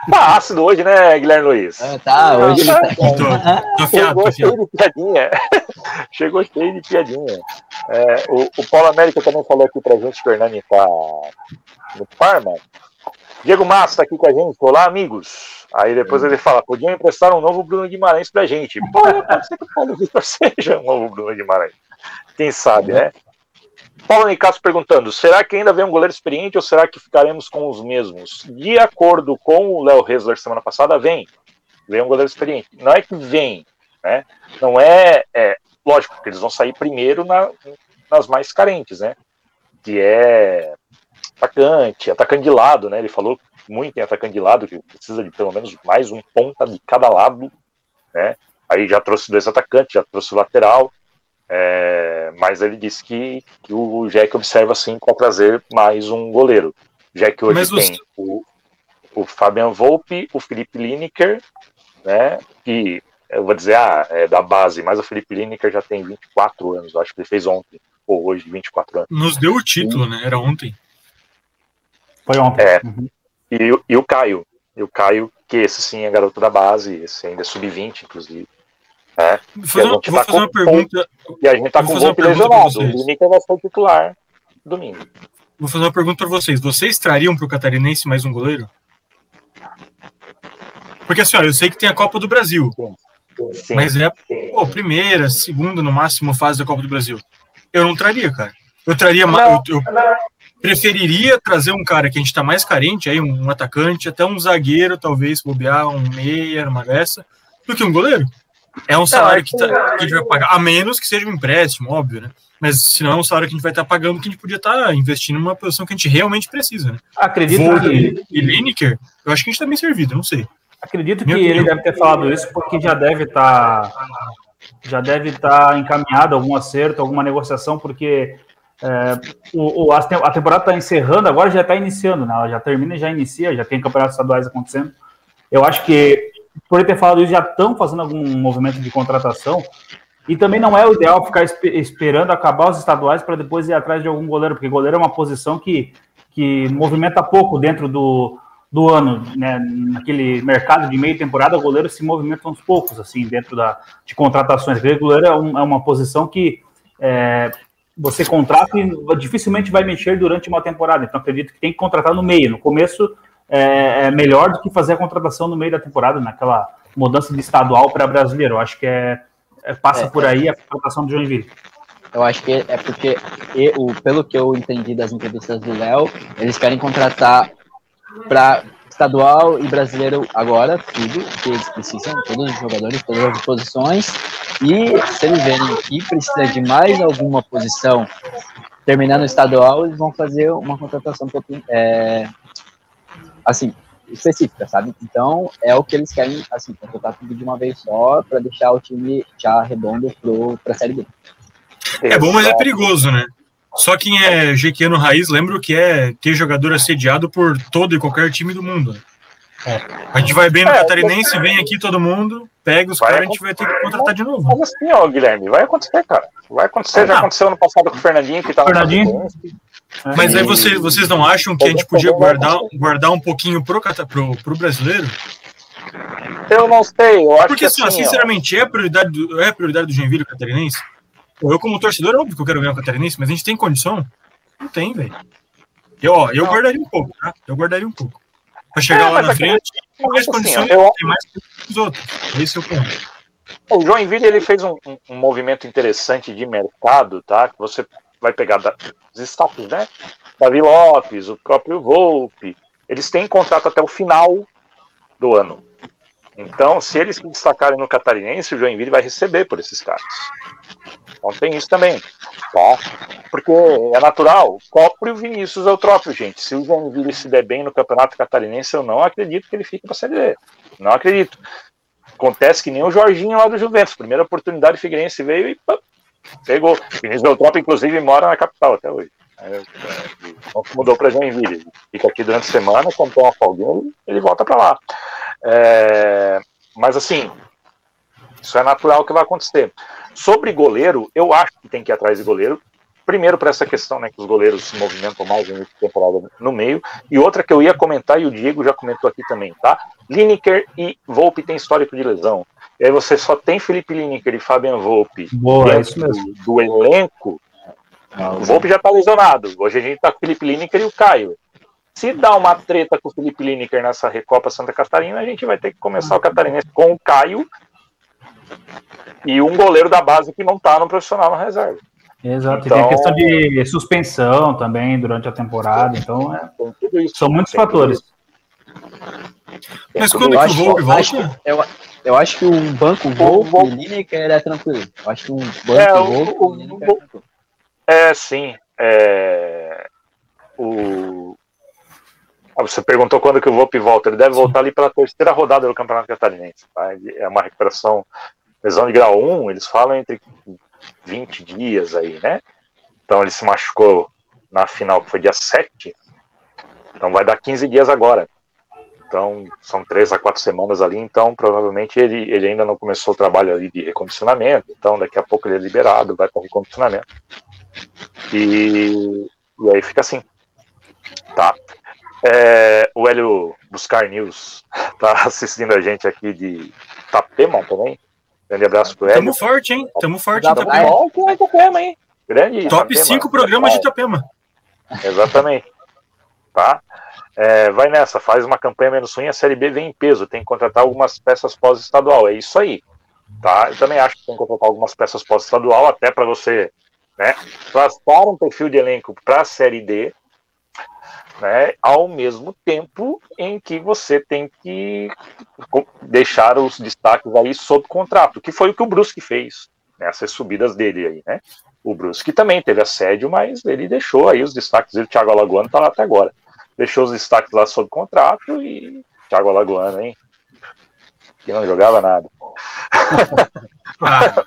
S2: Tá ácido hoje, né, Guilherme Luiz?
S4: Ah, tá, hoje tá.
S5: Tô, tô afiado, tô
S2: afiado. Cheio de piadinha. Chegou cheio de piadinha. É, o, o Paulo América também falou aqui pra gente que o Hernani tá no Parma. Diego Massa tá aqui com a gente. Olá, amigos. Aí depois ele fala: podiam emprestar um novo Bruno Guimarães pra gente. Pô, pode ser que o Paulo Vitor seja um novo Bruno Guimarães. Quem sabe, né? Paulo Nicasso perguntando: será que ainda vem um goleiro experiente ou será que ficaremos com os mesmos? De acordo com o Léo Resler semana passada, vem. Vem um goleiro experiente. Não é que vem, né? Não é. é lógico que eles vão sair primeiro na, nas mais carentes, né? Que é atacante, atacante de lado, né? Ele falou muito em atacante de lado, que precisa de pelo menos mais um ponta de cada lado, né? Aí já trouxe dois atacantes, já trouxe o lateral. É, mas ele disse que, que o Jack observa assim para trazer mais um goleiro. Já que hoje mas tem os... o, o Fabian Volpe, o Felipe Lineker, né? Que eu vou dizer, ah, é da base, mas o Felipe Lineker já tem 24 anos, acho que ele fez ontem, ou hoje, 24 anos.
S5: Nos deu o título, né? Era ontem.
S3: Foi ontem.
S2: É. Uhum. E, e o Caio. E o Caio, que esse sim é garoto da base, esse ainda é sub-20, inclusive.
S5: É, vou fazer, uma, tá fazer uma pergunta.
S2: E a gente tá com o golpe lesionado. O Lineker vai ser titular domingo.
S5: Vou fazer uma pergunta para vocês. Vocês trariam para o Catarinense mais um goleiro? Porque assim, ó, eu sei que tem a Copa do Brasil. Sim. Mas é pô, primeira, segunda, no máximo, fase da Copa do Brasil. Eu não traria, cara. Eu traria mais. Eu, eu preferiria trazer um cara que a gente está mais carente, aí, um, um, atacante, até um zagueiro, talvez, bobear, um meia, uma dessa, do que um goleiro. É um salário que, tá, que, a gente vai pagar, a menos que seja um empréstimo, óbvio, né? Mas se não é um salário que a gente vai estar tá pagando, que a gente podia estar tá investindo numa posição que a gente realmente precisa, né?
S3: Acredito Vou, que.
S5: E Lineker, eu acho que a gente está bem servido, não sei.
S3: Acredito Minha que opinião. ele deve ter falado isso porque já deve estar. Tá, já deve estar tá encaminhado algum acerto, alguma negociação, porque é, o, o, a temporada está encerrando, agora já está iniciando, né? Ela já termina e já inicia, já tem campeonatos estaduais acontecendo. Eu acho que por ter falado isso, já estão fazendo algum movimento de contratação. E também não é o ideal ficar esperando acabar os estaduais para depois ir atrás de algum goleiro, porque goleiro é uma posição que, que movimenta pouco dentro do, do ano, né, naquele mercado de meia temporada, goleiros se movimentam uns poucos, assim, dentro da, de contratações. O goleiro é, um, é uma posição que é, você contrata e dificilmente vai mexer durante uma temporada. Então, acredito que tem que contratar no meio. No começo é, é melhor do que fazer a contratação no meio da temporada, naquela mudança de estadual para brasileiro. Eu acho que é, é passa é, por aí a contratação do Joinville.
S4: Eu acho que é porque, eu, pelo que eu entendi das entrevistas do Léo, eles querem contratar para estadual e brasileiro agora, tudo que eles precisam, todos os jogadores, todas as posições. E se eles verem que precisa de mais alguma posição terminando o estadual, eles vão fazer uma contratação é, assim, específica, sabe? Então é o que eles querem, assim, contratar tudo de uma vez só para deixar o time já redondo para a Série B.
S5: É bom, mas é perigoso, né? Só quem é jequiano raiz lembra o que é ter jogador assediado por todo e qualquer time do mundo. É. A gente vai bem no é, Catarinense, vem aqui todo mundo, pega os caras, a gente vai ter que contratar de novo.
S2: Mas assim, ó, Guilherme, vai acontecer, cara. Vai acontecer, já aconteceu no passado com o Fernandinho, que tava
S3: Fernandinho.
S5: Mas aí vocês, vocês não acham que a gente podia guardar, guardar um pouquinho pro, pro, pro brasileiro?
S2: Eu não sei, eu acho
S5: Porque,
S2: que
S5: assim, assim sinceramente, é a prioridade do, é a prioridade do Joinville catarinense? Eu, como torcedor, é óbvio que eu quero ganhar o Catarinense, mas a gente tem condição? Não tem, velho. Eu, ó, eu guardaria um pouco, tá? Eu guardaria um pouco. Pra chegar é, lá na frente, tem mais assim, condições, eu... tem mais que os outros. Esse é o ponto.
S2: O Joinville ele fez um, um, um, movimento interessante de mercado, tá? Que você vai pegar da, os destaques, né? Davi Lopes, o próprio Volpe. Eles têm contrato até o final do ano. Então, se eles se destacarem no Catarinense, o Joinville vai receber por esses caras. Então tem isso também. Tá? Porque é natural. O próprio Vinícius é o próprio, gente. Se o Joinville se der bem no Campeonato Catarinense, eu não acredito que ele fique para a Série D. Não acredito. Acontece que nem o Jorginho lá do Juventus. Primeira oportunidade, o Figueirense veio e pá, pegou. Vinícius Eutrópio, inclusive, mora na capital até hoje. É, mudou para Joinville. Fica aqui durante a semana, comprou uma folguinha ele volta para lá. É, mas assim, isso é natural que vai acontecer. Sobre goleiro, eu acho que tem que ir atrás de goleiro. Primeiro, para essa questão, né, que os goleiros se movimentam mais em temporada no meio. E outra que eu ia comentar, e o Diego já comentou aqui também, tá? Lineker e Volpe tem histórico de lesão. E aí você só tem Felipe Lineker e Fabian Volpe
S3: Boa, é isso mesmo.
S2: Do, do elenco. o Volpe já está lesionado. Hoje a gente está com o Felipe Lineker e o Caio. Se dá uma treta com o Felipe Lineker nessa Recopa Santa Catarina, a gente vai ter que começar o Catarinense com o Caio e um goleiro da base que não está no profissional na reserva.
S3: Exato, então, e tem a questão de suspensão também durante a temporada, então é, são muitos fatores.
S5: Mas quando eu que o Volpe volta?
S4: Eu, eu acho que um banco Volpe e Lineker é tranquilo. Eu acho que um banco é, Volpe o, Lineker é tranquilo.
S2: É, sim. É, o, ah, você perguntou quando que o Volpe volta. Ele deve voltar ali pela terceira rodada do Campeonato Catarinense. Tá? É uma recuperação, lesão de grau 1, eles falam entre 20 dias aí, né? Então ele se machucou na final, que foi dia 7. Então vai dar 15 dias agora. Então são três a quatro semanas ali. Então provavelmente ele, ele ainda não começou o trabalho ali de recondicionamento. Então daqui a pouco ele é liberado, vai para recondicionamento. E, e aí fica assim. Tá. É, o Hélio Buscar News tá assistindo a gente aqui de Itapema também. Grande abraço pro Hélio.
S5: Tamo forte, hein? Tamo forte
S2: em Itapema, hein? Grande
S5: Top 5 programas de Itapema.
S2: Exatamente. Tá? É, vai nessa, faz uma campanha menos ruim, a Série B vem em peso, tem que contratar algumas peças pós-estadual, é isso aí. Tá? Eu também acho que tem que contratar algumas peças pós-estadual, até para você né, traçar um perfil de elenco para a Série D, né, ao mesmo tempo em que você tem que deixar os destaques aí sob contrato, que foi o que o Brusque fez nessas subidas dele aí, né? O Brusque também teve assédio, mas ele deixou aí os destaques o Thiago Alagoano tá lá até agora. Deixou os destaques lá sob contrato e Thiago Alagoano, hein? Que não jogava nada.
S5: Ah.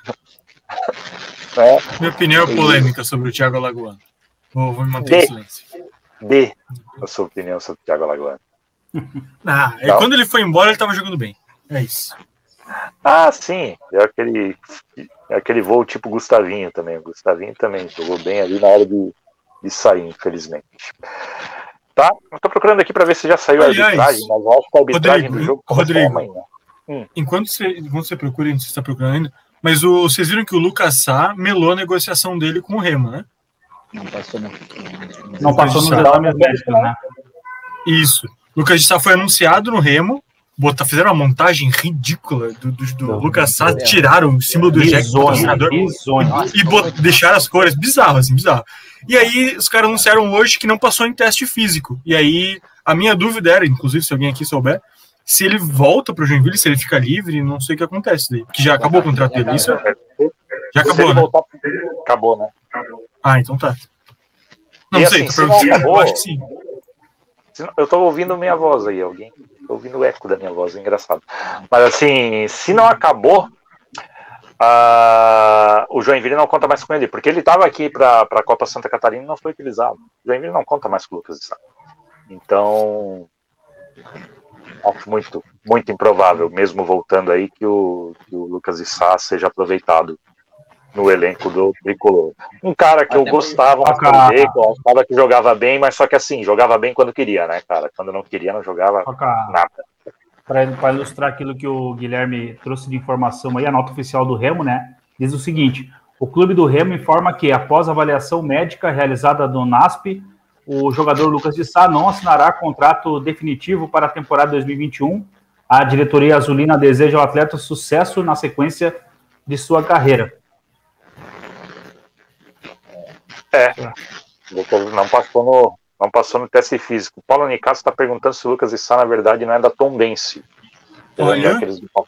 S5: é. Minha opinião é polêmica sobre o Thiago Alagoano. Vou, vou me manter em silêncio
S2: dê a sua opinião sobre o Thiago Alagoano.
S5: Ah, então, quando ele foi embora, ele estava jogando bem. É isso.
S2: Ah, sim. É aquele, é aquele voo tipo Gustavinho também. O Gustavinho também jogou bem ali na hora de, de sair, infelizmente. Tá? Eu tô procurando aqui para ver se já saiu Aliás, a arbitragem, mas eu acho que a arbitragem
S5: Rodrigo,
S2: do jogo
S5: Rodrigo. Hum. Enquanto você, enquanto você procura, não sei se está procurando ainda, mas o, vocês viram que o Lucas Sá melou a negociação dele com o Remo, né?
S3: Não passou no, não passou médicos, né?
S5: Isso. Lucas de Sá foi anunciado no Remo, botar, fizeram uma montagem ridícula do, do, do Lucas Sá, tiraram o símbolo do Jack e bot, deixaram as cores, bizarro, assim, bizarro. E aí os caras anunciaram hoje que não passou em teste físico. E aí a minha dúvida era, inclusive se alguém aqui souber, se ele volta para o Joinville, se ele fica livre, não sei o que acontece daí. Porque já acabou o contrato dele, isso? Já acabou, né?
S2: Acabou, né?
S5: Ah, então tá.
S2: Não e sei, assim, tô acabou, eu acho que sim. Eu tô ouvindo minha voz aí, alguém. Tô ouvindo o eco da minha voz, engraçado. Mas assim, se não acabou, uh, o Joinville não conta mais com ele, porque ele estava aqui para a Copa Santa Catarina e não foi utilizado. O Joinville não conta mais com o Lucas de Sá. Então, acho muito, muito improvável, mesmo voltando aí, que o, que o Lucas de Sá seja aproveitado no elenco do Tricolor. Um cara que eu gostava muito ver, que eu achava que jogava bem, mas só que assim, jogava bem quando queria, né, cara? Quando não queria, não jogava nada.
S3: Para ilustrar aquilo que o Guilherme trouxe de informação aí, a nota oficial do Remo, né? Diz o seguinte: o clube do Remo informa que, após avaliação médica realizada no NASP, o jogador Lucas de Sá não assinará contrato definitivo para a temporada 2021. A diretoria azulina deseja ao atleta sucesso na sequência de sua carreira.
S2: É. Não passou no, não passou no teste físico. Paulo Nicasso está perguntando se o Lucas Issa, na verdade, não é da Tom Bense.
S5: Olha,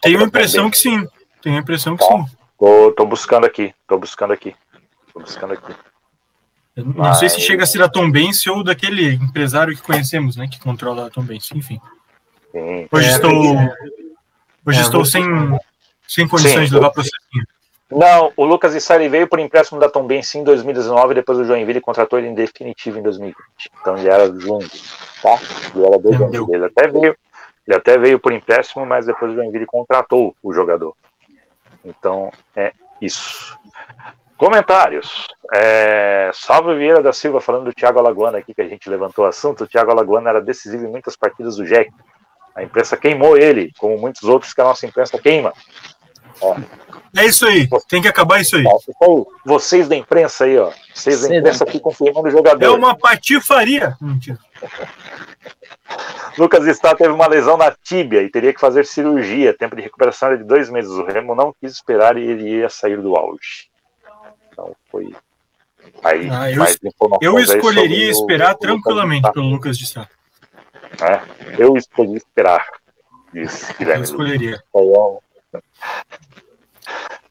S5: tenho a impressão que sim. Tenho a impressão que sim.
S2: Tô, tô buscando aqui. Tô buscando aqui. Tô buscando aqui.
S5: Eu não Mas... sei se chega a ser a Tom Bense ou daquele empresário que conhecemos, né? Que controla a Tom Bense. Enfim. Sim. Hoje é, estou, hoje é, estou sem, sem condições sim, de levar processinho.
S2: Não, o Lucas Issari veio por empréstimo da Tom Benz em 2019, depois o Joinville contratou ele em definitivo em 2020. Então ele era junto, tá? Ele era dois anos dele. Até veio, ele até veio por empréstimo, mas depois o Joinville contratou o jogador. Então é isso. Comentários. É, Salve Vieira da Silva falando do Thiago Alagoana aqui, que a gente levantou o assunto. O Thiago Alagoana era decisivo em muitas partidas do Jack. A imprensa queimou ele, como muitos outros que a nossa imprensa queima.
S5: Ó, é isso aí, tem que acabar isso aí.
S2: Vocês da imprensa aí, ó. Vocês da imprensa aqui confirmando o jogador.
S5: É uma patifaria. Mentira.
S2: Lucas Está teve uma lesão na tíbia e teria que fazer cirurgia. Tempo de recuperação era de dois meses. O Remo não quis esperar e ele ia sair do auge. Então foi. Aí,
S5: ah, eu, eu escolheria esperar o, tranquilamente pelo Lucas de Sá.
S2: É, eu escolhi esperar. Isso,
S5: Eu escolheria.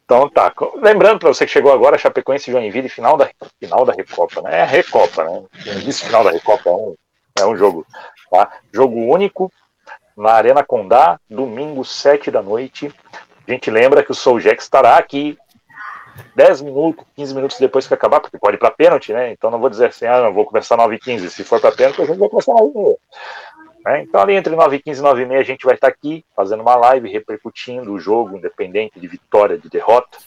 S2: Então tá. Lembrando para você que chegou agora, Chapecoense e Joinville, final da, final da Recopa, né? É a Recopa, né? Disse final da Recopa, é um, é um jogo. Tá? Jogo único na Arena Condá, domingo, 7 da noite. A gente lembra que o Souljack estará aqui 10 minutos, 15 minutos depois que acabar, porque pode ir para pênalti, né? Então não vou dizer assim, ah, não vou começar 9 h 15 Se for para pênalti, a gente vai começar 9 h né? Então, ali entre 9 e 15 e 9 e meia, a gente vai estar aqui fazendo uma live repercutindo o jogo, independente de vitória, de derrota.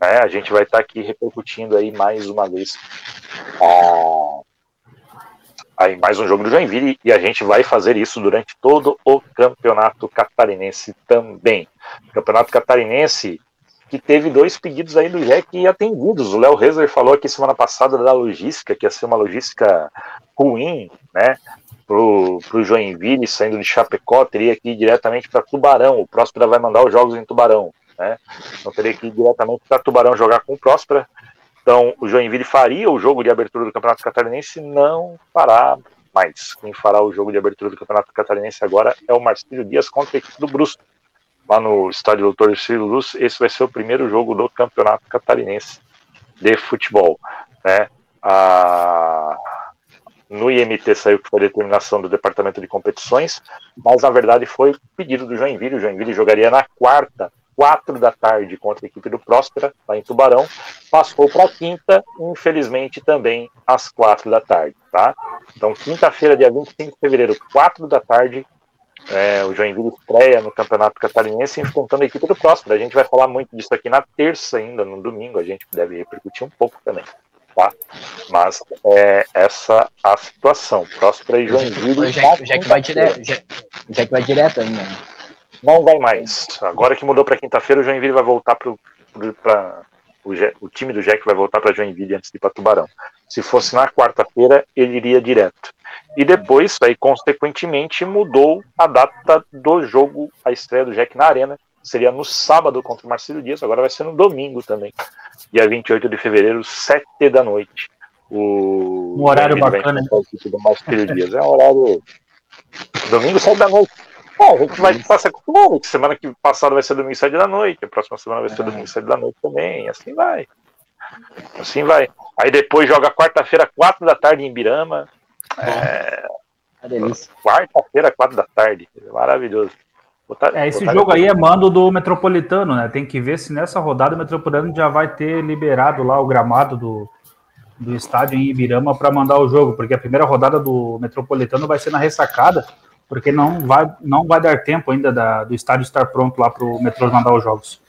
S2: Né? A gente vai estar aqui repercutindo aí mais uma vez aí mais um jogo do Joinville e a gente vai fazer isso durante todo o campeonato catarinense também. Campeonato catarinense que teve dois pedidos aí do Jack atendidos. O Léo Rezer falou aqui semana passada da logística, que ia ser uma logística ruim, né? Pro, pro Joinville, saindo de Chapecó, teria que ir diretamente para Tubarão. O Próspera vai mandar os jogos em Tubarão, né? Então teria que ir diretamente para Tubarão jogar com o Próspera. Então o Joinville faria o jogo de abertura do Campeonato Catarinense, não fará mais. Quem fará o jogo de abertura do Campeonato Catarinense agora é o Marcílio Dias contra a equipe do Brusque. Lá no estádio Doutor Ciro Luz, esse vai ser o primeiro jogo do Campeonato Catarinense de futebol. Né? A no IMT saiu que foi determinação do Departamento de Competições, mas na verdade foi pedido do Joinville. O Joinville jogaria na quarta, quatro da tarde, contra a equipe do Próspera, lá em Tubarão. Passou para quinta, infelizmente também às quatro da tarde, tá? Então, quinta-feira, dia 25 de fevereiro, quatro da tarde, é, o Joinville estreia no Campeonato Catarinense enfrentando a equipe do Próspera. A gente vai falar muito disso aqui na terça ainda, no domingo, a gente deve repercutir um pouco também. Tá? Mas é essa a situação. Próspera e Joinville.
S4: O Jack, Jack vai direto. Jack vai direto ainda. Né?
S2: Não vai mais. Agora que mudou para quinta-feira, o Joinville vai voltar para o, o time do Jack vai voltar para Joinville antes de ir para Tubarão. Se fosse na quarta-feira, ele iria direto. E depois, aí, consequentemente, mudou a data do jogo, a estreia do Jack na Arena. Seria no sábado contra o Marcelo Dias, agora vai ser no domingo também. Dia 28 de fevereiro, 7 da noite. O
S3: um horário bacana.
S2: Do Marcelo Dias. É um horário. Domingo, 7 da noite. Bom, a gente vai estar se acostumando, que semana que passada vai ser domingo 7 da noite, a próxima semana vai ser domingo 7 da noite também, assim vai. Assim vai. Aí depois joga quarta-feira, 4 da tarde em Birama. É... Quarta-feira, 4 da tarde. Maravilhoso.
S3: Botar, é, esse jogo aí é mando do Metropolitano, né? Tem que ver se nessa rodada o Metropolitano já vai ter liberado lá o gramado do, do estádio em Ibirama para mandar o jogo, porque a primeira rodada do Metropolitano vai ser na ressacada porque não vai, não vai dar tempo ainda da, do estádio estar pronto lá para o metrô mandar os jogos.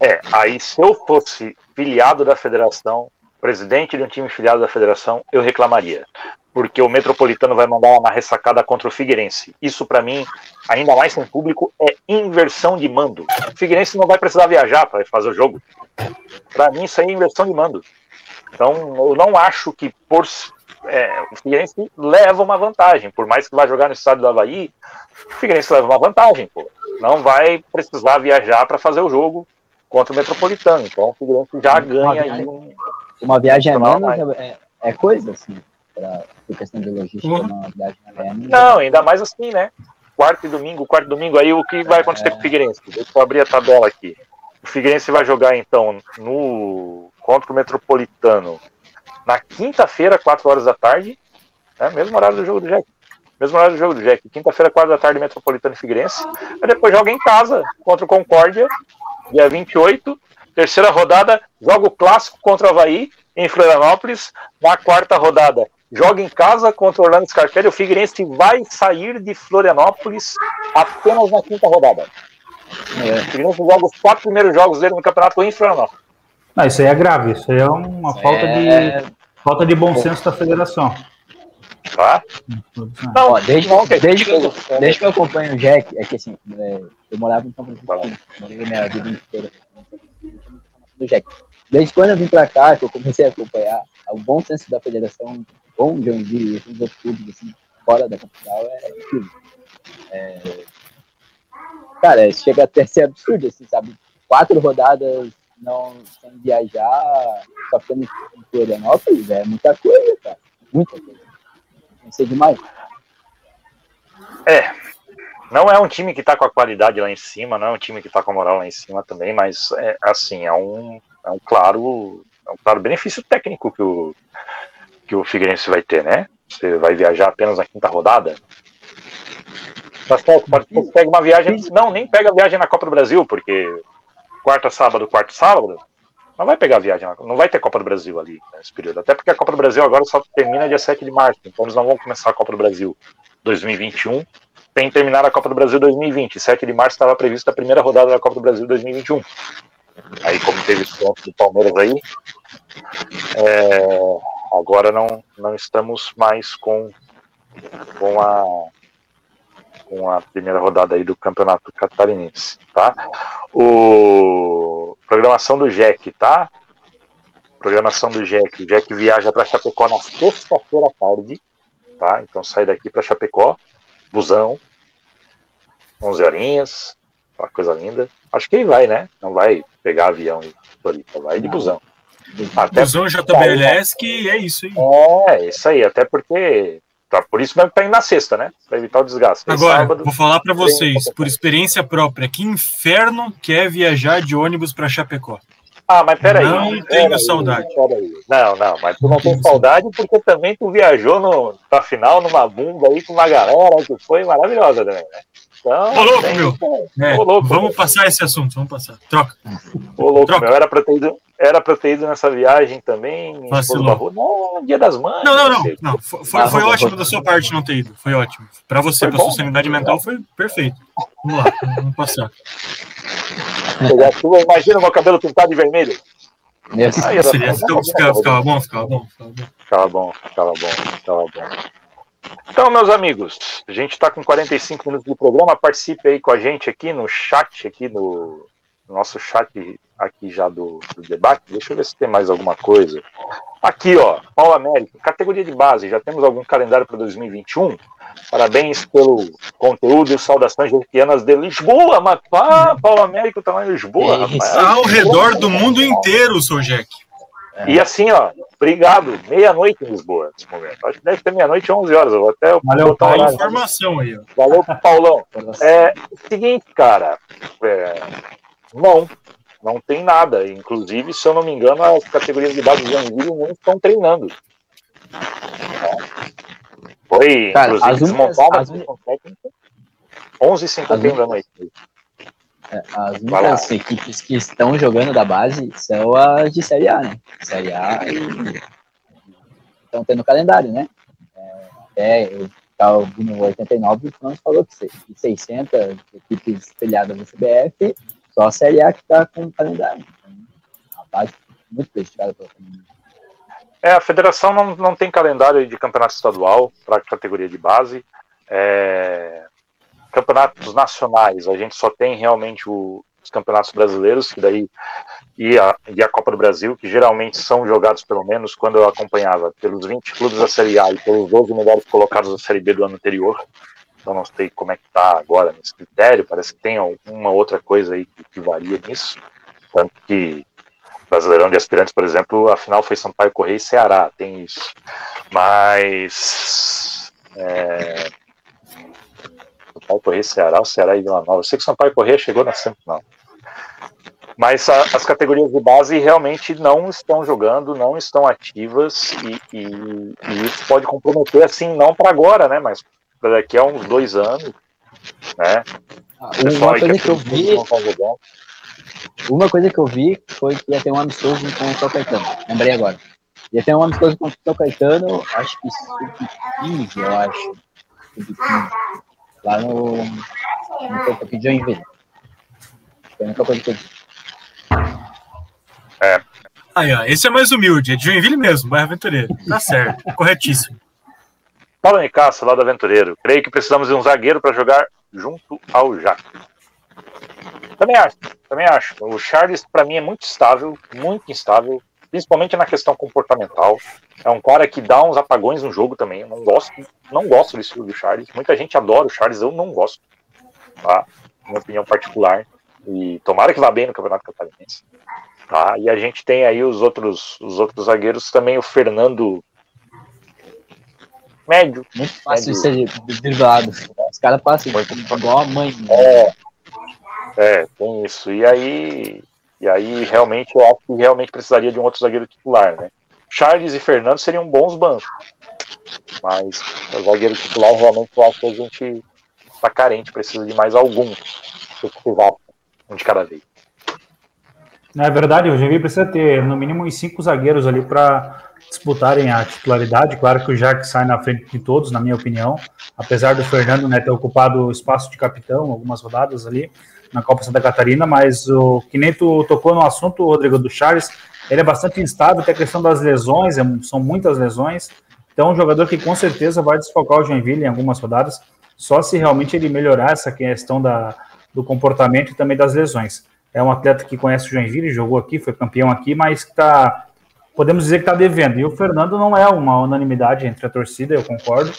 S2: É, aí se eu fosse filiado da federação, presidente de um time filiado da federação, eu reclamaria. Porque o Metropolitano vai mandar uma ressacada contra o Figueirense. Isso, para mim, ainda mais sem público, é inversão de mando. O Figueirense não vai precisar viajar para fazer o jogo. Para mim, isso aí é inversão de mando. Então, eu não acho que por é, o Figueirense leva uma vantagem. Por mais que vá jogar no estado do Havaí, o Figueirense leva uma vantagem. Pô. Não vai precisar viajar para fazer o jogo contra o Metropolitano. Então o Figueirense já uma ganha
S4: viagem, um... Uma viagem a menos é, é, coisa, assim, para questão de logística, uhum. uma viagem a menos.
S2: Não, ainda mais assim, né? Quarto e domingo, quarto e domingo, aí o que vai acontecer é... com o Figueirense? Deixa eu abrir a tabela aqui. O Figueirense vai jogar, então, no contra o Metropolitano na quinta-feira, 4 horas da tarde, né, mesmo horário do jogo do Jack. Mesmo horário do jogo do Jack. Quinta-feira, 4 da tarde, Metropolitano e Figueirense. Aí depois joga em casa contra o Concórdia, dia 28. Terceira rodada, joga o clássico contra o Havaí, em Florianópolis. Na quarta rodada, joga em casa contra o Orlando Scarpelli. O Figueirense vai sair de Florianópolis apenas na quinta rodada. É. O Figueirense joga os quatro primeiros jogos dele no campeonato em Florianópolis.
S3: Não, isso aí é grave, isso aí é uma falta, é... de, falta de bom senso da federação.
S2: Tá?
S4: Não, Ó, desde, desde, que eu, desde que eu acompanho o Jack, é que assim, é, eu morava em São Francisco, morei minha vida inteira do Jack. Desde quando eu vim pra cá, que eu comecei a acompanhar, o bom senso da federação, de onde esses outros clubes, assim, fora da capital, é incrível. É, cara, chega até a ser absurdo, assim, sabe? Quatro rodadas não sem viajar, só ficando em Florianópolis, é muita coisa, cara. Muita coisa. Não sei demais.
S2: É. Não é um time que está com a qualidade lá em cima, não é um time que está com a moral lá em cima também, mas é assim, é um, é um claro, é um claro benefício técnico que o, que o Figueirense vai ter, né? Você vai viajar apenas na quinta rodada. Mas pode, pode, pega uma viagem. Não, nem pega a viagem na Copa do Brasil, porque quarta, sábado, quarto, sábado, não vai pegar viagem, não vai ter Copa do Brasil ali nesse período. Até porque a Copa do Brasil agora só termina dia 7 de março, então eles não vão começar a Copa do Brasil 2021 tem terminar a Copa do Brasil 2020. 7 de março estava prevista a primeira rodada da Copa do Brasil 2021. Aí, como teve esse ponto do Palmeiras aí, é, agora não, não estamos mais com, com a com a primeira rodada aí do Campeonato Catarinense, tá? O programação do Jack, tá? Programação do Jack. O Jack viaja para Chapecó na sexta-feira à tarde, tá? Então sai daqui para Chapecó, busão, 11 horinhas, uma coisa linda. Acho que ele vai, né? Não vai pegar avião e Floripa, vai de busão.
S5: Até busão JBLS que é isso aí.
S2: É, isso aí, até porque Tá, por isso mesmo que tá indo na sexta, né? Para evitar o desgaste.
S5: Agora, sábado, vou falar para vocês, por experiência própria, que inferno que é viajar de ônibus para Chapecó.
S2: Ah, mas peraí.
S5: Não tenho saudade.
S2: Não, não, mas tu não, não tem saudade porque também tu viajou no, pra final numa bunda aí com uma galera que foi maravilhosa também, né?
S5: Então, Ô, louco, tem, meu. É, Ô, louco, vamos meu. passar esse assunto, vamos passar. Troca.
S2: Ô, louco, Troca. meu, era pra ter ido, era pra ter ido nessa viagem também.
S5: Vacilou.
S2: Não, dia das mães.
S5: Não, não, não. não. Foi, foi, foi ótimo da sua parte não ter ido. Foi ótimo. Pra você, foi pra bom, sua sanidade mental, foi perfeito. Vamos lá, vamos passar.
S2: Imagina meu cabelo pintado de vermelho.
S5: Nesse, aí, ficava, ficava, ficava bom, ficava bom, ficava bom.
S2: Ficava bom, ficava bom, ficava bom. Então, meus amigos, a gente está com 45 minutos do programa. Participe aí com a gente aqui no chat, aqui no, nosso chat aqui já do, do, debate. Deixa eu ver se tem mais alguma coisa. Aqui, ó, Paulo Américo, categoria de base. Já temos algum calendário para 2021? Parabéns pelo conteúdo e saudações gerpianas de Lisboa, mas ah, Paulo Américo está lá em Lisboa,
S5: rapaz. Ao redor do mundo inteiro, sou Jack.
S2: E assim, ó, obrigado. Meia-noite em Lisboa, nesse momento. Acho que deve ter meia-noite, 11 horas. Eu vou até
S5: Valeu, Paulo. informação aí. Ó.
S2: Valeu, Paulão. É, seguinte, cara. É, não, não tem nada. Inclusive, se eu não me engano, as categorias de base do Joinville não estão treinando. Foi, Cara, inclusive, desmontada as 11h51 da noite.
S4: É, as únicas equipes que estão jogando da base são as de Série A, né? Série A e estão tendo calendário, né? É, até eu estava ouvindo 89 e o Franz falou que 600 equipes filiadas da CBF só a Série A que está com calendário. A base muito prejudicada pela pandemia.
S2: É, a federação não, não tem calendário de campeonato estadual para categoria de base. É, campeonatos nacionais, a gente só tem realmente o, os campeonatos brasileiros, que daí e a, e a Copa do Brasil, que geralmente são jogados, pelo menos quando eu acompanhava, pelos 20 clubes da Série A e pelos 12 melhores colocados da Série B do ano anterior. Então não sei como é que está agora nesse critério, parece que tem alguma outra coisa aí que, que varia nisso. Tanto que Brasileirão de Aspirantes, por exemplo, a final foi Sampaio Correia e Ceará, tem isso. Mas. É... Sampaio Correia e Ceará, o Ceará e Vila Nova. Eu sei que Sampaio Correia chegou na semifinal. Mas a, as categorias de base realmente não estão jogando, não estão ativas e, e, e isso pode comprometer, assim, não para agora, né? Mas para daqui a uns dois anos, né?
S4: Ah, uma coisa que, que eu vi. Uma coisa que eu vi foi que ia ter um amistoso com o São Caetano. Lembrei agora. Ia ter um amistoso com o São Caetano, acho que sub-15, eu acho. Sub-15. Lá no. No campo de Joinville. Foi a única coisa que eu vi.
S5: É. Aí, ó, esse é mais humilde, é de Joinville mesmo, bairro Aventureiro. Tá certo, corretíssimo.
S2: Paulo Nicasso, lá do Aventureiro. Creio que precisamos de um zagueiro para jogar junto ao Jack. Também acho, também acho. O Charles, para mim, é muito estável, muito instável, principalmente na questão comportamental. É um cara que dá uns apagões no jogo também. Eu não gosto, não gosto do estilo do Charles. Muita gente adora o Charles, eu não gosto. Tá? Minha opinião particular. E tomara que vá bem no Campeonato Catarinense. Tá? E a gente tem aí os outros, os outros zagueiros também, o Fernando médio.
S4: Muito fácil médio. de ser driblado. Os caras passam Muito igual a mãe. Né?
S2: É, é, tem isso. E aí, e aí realmente eu acho que realmente precisaria de um outro zagueiro titular, né? Charles e Fernando seriam bons bancos. Mas o zagueiro titular realmente eu acho que a gente está carente, precisa de mais algum. Um de cada vez.
S3: É verdade, o GV precisa ter no mínimo uns cinco zagueiros ali para disputarem a titularidade. Claro que o Jack sai na frente de todos, na minha opinião. Apesar do Fernando né, ter ocupado o espaço de capitão algumas rodadas ali na Copa Santa Catarina, mas o que nem tu tocou no assunto, Rodrigo, do Charles, ele é bastante instável, tem a questão das lesões, é, são muitas lesões. Então, um jogador que com certeza vai desfocar o Joinville em algumas rodadas, só se realmente ele melhorar essa questão da, do comportamento e também das lesões é um atleta que conhece o Joinville, jogou aqui, foi campeão aqui, mas está, podemos dizer que está devendo. E o Fernando não é uma unanimidade entre a torcida, eu concordo.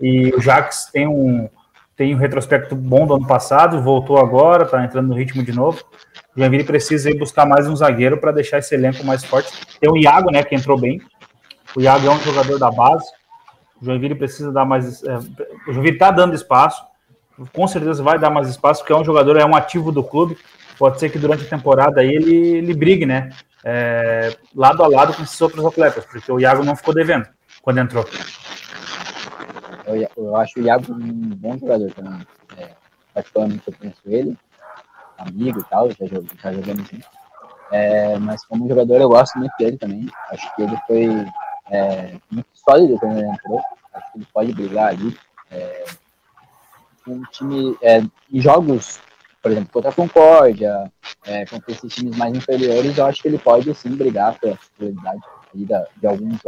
S3: E o Jax tem um, tem um retrospecto bom do ano passado, voltou agora, está entrando no ritmo de novo. O Joinville precisa ir buscar mais um zagueiro para deixar esse elenco mais forte. Tem o Iago, né, que entrou bem. O Iago é um jogador da base. O Joinville precisa dar mais. É, o Joinville está dando espaço. Com certeza vai dar mais espaço, porque é um jogador, é um ativo do clube pode ser que durante a temporada ele, ele brigue, né? É, lado a lado com esses outros atletas, porque o Iago não ficou devendo quando entrou.
S4: Eu, eu acho o Iago um bom jogador também. É, particularmente eu conheço ele, amigo e tal, já, já jogamos junto. É, mas como jogador eu gosto muito dele também. Acho que ele foi é, muito sólido quando ele entrou. Acho que ele pode brigar ali. É, um time é, em jogos por exemplo, contra a Concórdia, é, contra esses times mais inferiores, eu acho que ele pode sim brigar pela possibilidade de alguns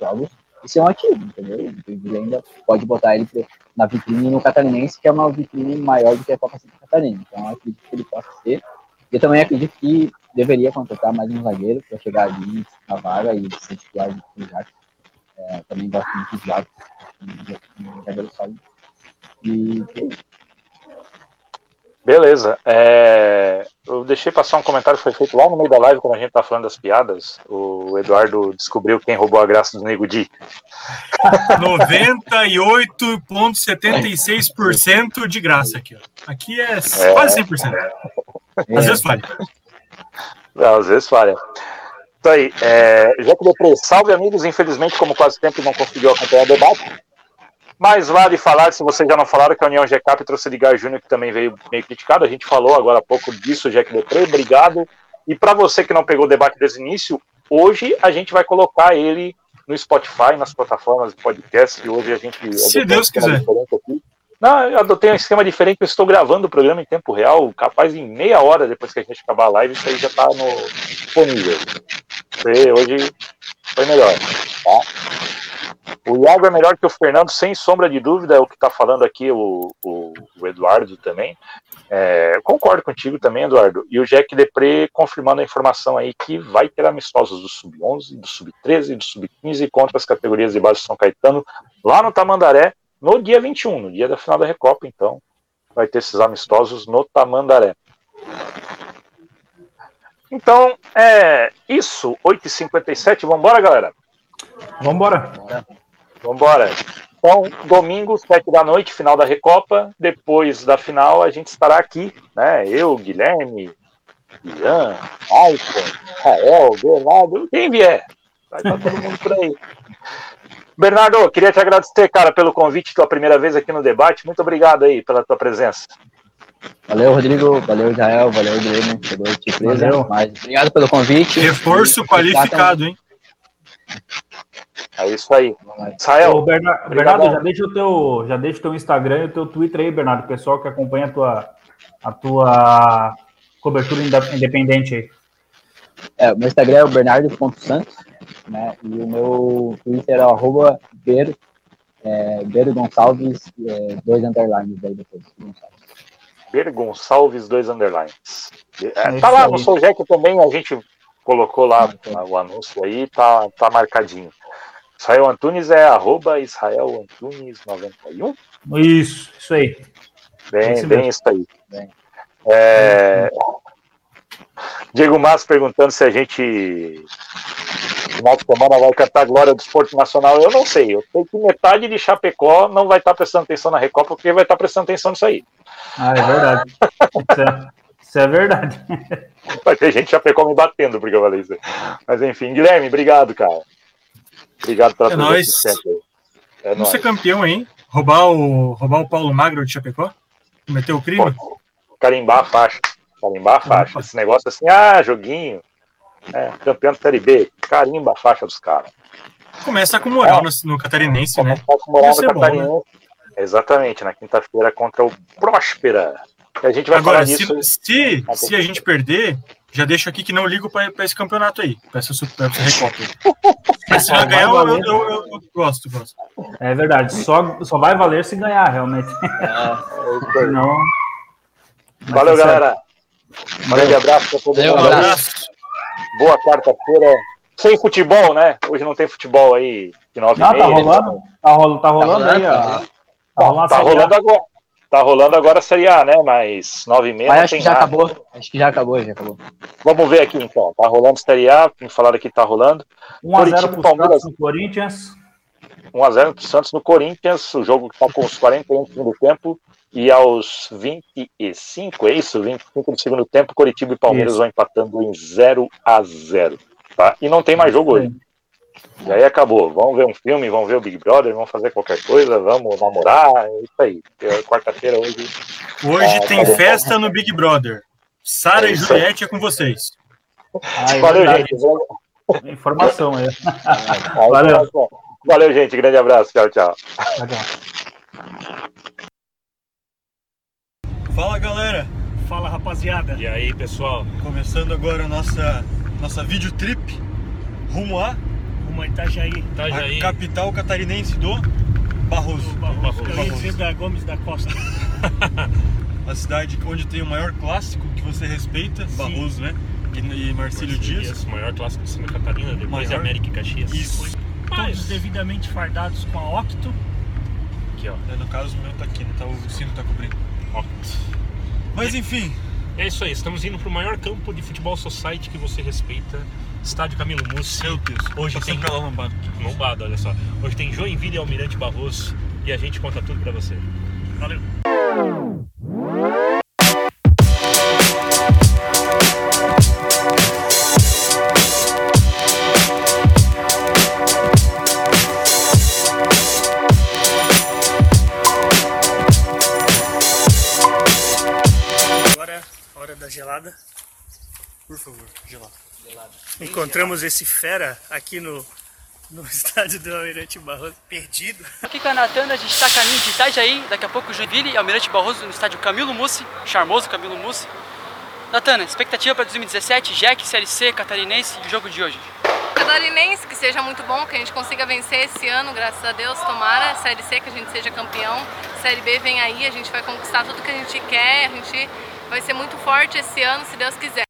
S4: jogos e ser um ativo, entendeu? Ele ainda pode botar ele na vitrine no Catarinense, que é uma vitrine maior do que a Copa Santa Catarina. Então, eu acredito que ele possa ser. Eu também acredito que deveria contratar mais um zagueiro para chegar ali na vaga e ser titular do Jacques. É, também gosto muito de Jacques, um zagueiro sólido. E
S2: Beleza. É... Eu deixei passar um comentário que foi feito lá no meio da live, quando a gente tá falando das piadas. O Eduardo descobriu quem roubou a graça do Nego Di.
S5: 98,76% de graça aqui. Ó. Aqui é, é quase 100%. Às vezes falha.
S2: Às vezes falha. Isso aí. É... Já que depois, salve amigos. Infelizmente, como quase sempre não conseguiu acompanhar o debate, mas vale falar, se vocês já não falaram, que a União GCAP trouxe Edgar Júnior, que também veio meio criticado. A gente falou agora há pouco disso, Jack Depré, obrigado. E para você que não pegou o debate desde o início, hoje a gente vai colocar ele no Spotify, nas plataformas de podcast, e hoje a gente.
S5: Se Deus quiser.
S2: Não, eu adotei um esquema diferente, eu estou gravando o programa em tempo real, capaz em meia hora depois que a gente acabar a live, isso aí já está no disponível. Hoje foi melhor, tá? O Iago é melhor que o Fernando, sem sombra de dúvida, é o que está falando aqui o, o, o Eduardo também. É, concordo contigo também, Eduardo. E o Jack Depré confirmando a informação aí que vai ter amistosos do Sub-11, do Sub-13, do Sub-15 contra as categorias de base de São Caetano, lá no Tamandaré, no dia 21, no dia da final da Recopa. Então, vai ter esses amistosos no Tamandaré. Então, é isso. 8h57. Vamos embora, galera?
S3: Vamos embora.
S2: Vambora. Então, domingo, sete da noite, final da Recopa. Depois da final, a gente estará aqui, né? Eu, Guilherme, Ian, Maicon, Rael, Bernardo, quem vier. Vai estar todo mundo por aí. Bernardo, queria te agradecer, cara, pelo convite, tua primeira vez aqui no debate. Muito obrigado aí pela tua presença.
S4: Valeu, Rodrigo. Valeu, Israel. Valeu, Guilherme. De surpresa. Mas obrigado pelo convite.
S5: Reforço qualificado, hein?
S2: É isso aí.
S3: Israel. Ô, Bernardo, Bernardo, já deixa o teu, já deixa o teu Instagram e o teu Twitter aí, Bernardo, o pessoal que acompanha a tua, a tua cobertura independente aí.
S4: É, o meu Instagram é o bernardo.santos, né? E o meu Twitter é arroba ber, é, ber Gonçalves, é, dois underlines aí depois.
S2: Ber Gonçalves, dois underlines. É, tá lá no Souljack também, a gente colocou lá o anúncio aí, tá, tá marcadinho. Israel Antunes é arroba Israel Antunes 91?
S3: Isso, isso aí.
S2: Bem, bem isso aí. Bem. É... Diego Massa perguntando se a gente final de semana vai cantar a glória do esporte nacional. Eu não sei. Eu sei que metade de Chapecó não vai estar prestando atenção na Recopa porque vai estar prestando atenção nisso aí.
S3: Ah, é verdade. isso, é, isso é verdade.
S2: Vai ter gente já pegou me batendo porque eu falei isso. Mas enfim, Guilherme, obrigado, cara. Obrigado pela
S5: é nóis. É Vamos ser campeão, hein? Roubar o, roubar o Paulo Magro de Chapecó? Cometeu o crime? Pô,
S2: carimbar a faixa. Carimbar a faixa. Esse negócio assim, ah, joguinho. É, campeão da Série B. Carimba a faixa dos caras.
S5: Começa com moral é. no, no catarinense, né?
S2: Começa com moral no é catarinense. Bom, né? Exatamente, na quinta-feira contra o Próspera. A gente vai
S5: Agora, se, se, se, a gente perder, já deixo aqui que não ligo para esse campeonato aí, para essa, pra essa Recopa. Mas se vai ganhar, eu, eu, eu, eu, gosto, gosto.
S3: É verdade, só, só vai valer se ganhar, realmente. É,
S2: não. Valeu, galera. Um grande abraço para todo mundo. abraço. Boa quarta-feira. Sem futebol, né? Hoje não tem futebol aí de 9
S3: Não, tá rolando. Tá rolando, tá rolando tá aí, ó.
S2: Tá rolando, tá rolando agora. Tá rolando agora a Série A, né? Mas 9 e meia.
S4: Mas acho que já nada. acabou. Acho que já acabou, já acabou.
S2: Vamos ver aqui então. Tá rolando Série A, me falaram que tá rolando.
S3: 1x0 pro Palmeiras no Corinthians.
S2: 1x0 pro Santos no Corinthians. O jogo que tá com os 41 do segundo tempo. E aos 25, é isso? 25 do segundo tempo, Coritiba e Palmeiras isso. vão empatando em 0 a 0 tá? E não tem mais jogo hoje. E aí acabou. Vamos ver um filme, vamos ver o Big Brother, vamos fazer qualquer coisa, vamos namorar, é isso aí. É quarta-feira hoje.
S5: Hoje tem festa no Big Brother. Sara é e Juliette é com vocês.
S3: Ai, Valeu, gente. Informação aí.
S2: Valeu. Valeu, gente. Grande abraço. Tchau, tchau.
S5: Fala, galera. Fala,
S6: rapaziada?
S5: E aí, pessoal? Começando agora a nossa, nossa video trip rumo a...
S6: Rumo a Itajaí.
S5: Itajaí. A capital catarinense do Barroso. Do
S6: Barroso. Barroso. Eu ia dizer da Gomes da Costa.
S5: a cidade onde tem o maior clássico que você respeita, Sim. Barroso, né? E, e Marcílio Dias.
S7: O maior clássico de Santa Catarina, depois maior. de América e Caxias.
S6: Isso. Mas... Todos devidamente fardados com a Octo.
S5: Aqui, ó. É, no caso, o meu tá aqui, né? Tá, o sino tá cobrindo. Octo. Mas enfim.
S7: É isso aí, estamos indo para o maior campo de futebol society que você respeita, Estádio Camilo Mussi.
S5: Meu Deus,
S7: hoje tem pela lombada. Lombada, olha só. Hoje tem Joinville e Almirante Barroso e a gente conta tudo para você. Valeu.
S6: gelada. Por favor, gelada. Encontramos esse fera aqui no, no estádio do Almirante Barroso, perdido.
S8: Aqui com a Natana, a gente está caminho de Itajaí, daqui a pouco Joinville e Almirante Barroso no estádio Camilo Mussi, charmoso Camilo Mussi. Natana, expectativa para 2017, Jack, CLC, Catarinense e o jogo de hoje?
S9: Catarinense, que seja muito bom, que a gente consiga vencer esse ano, graças a Deus, tomara. Série C, que a gente seja campeão. Série B vem aí, a gente vai conquistar tudo que a gente quer, a gente vai ser muito forte esse ano, se Deus quiser.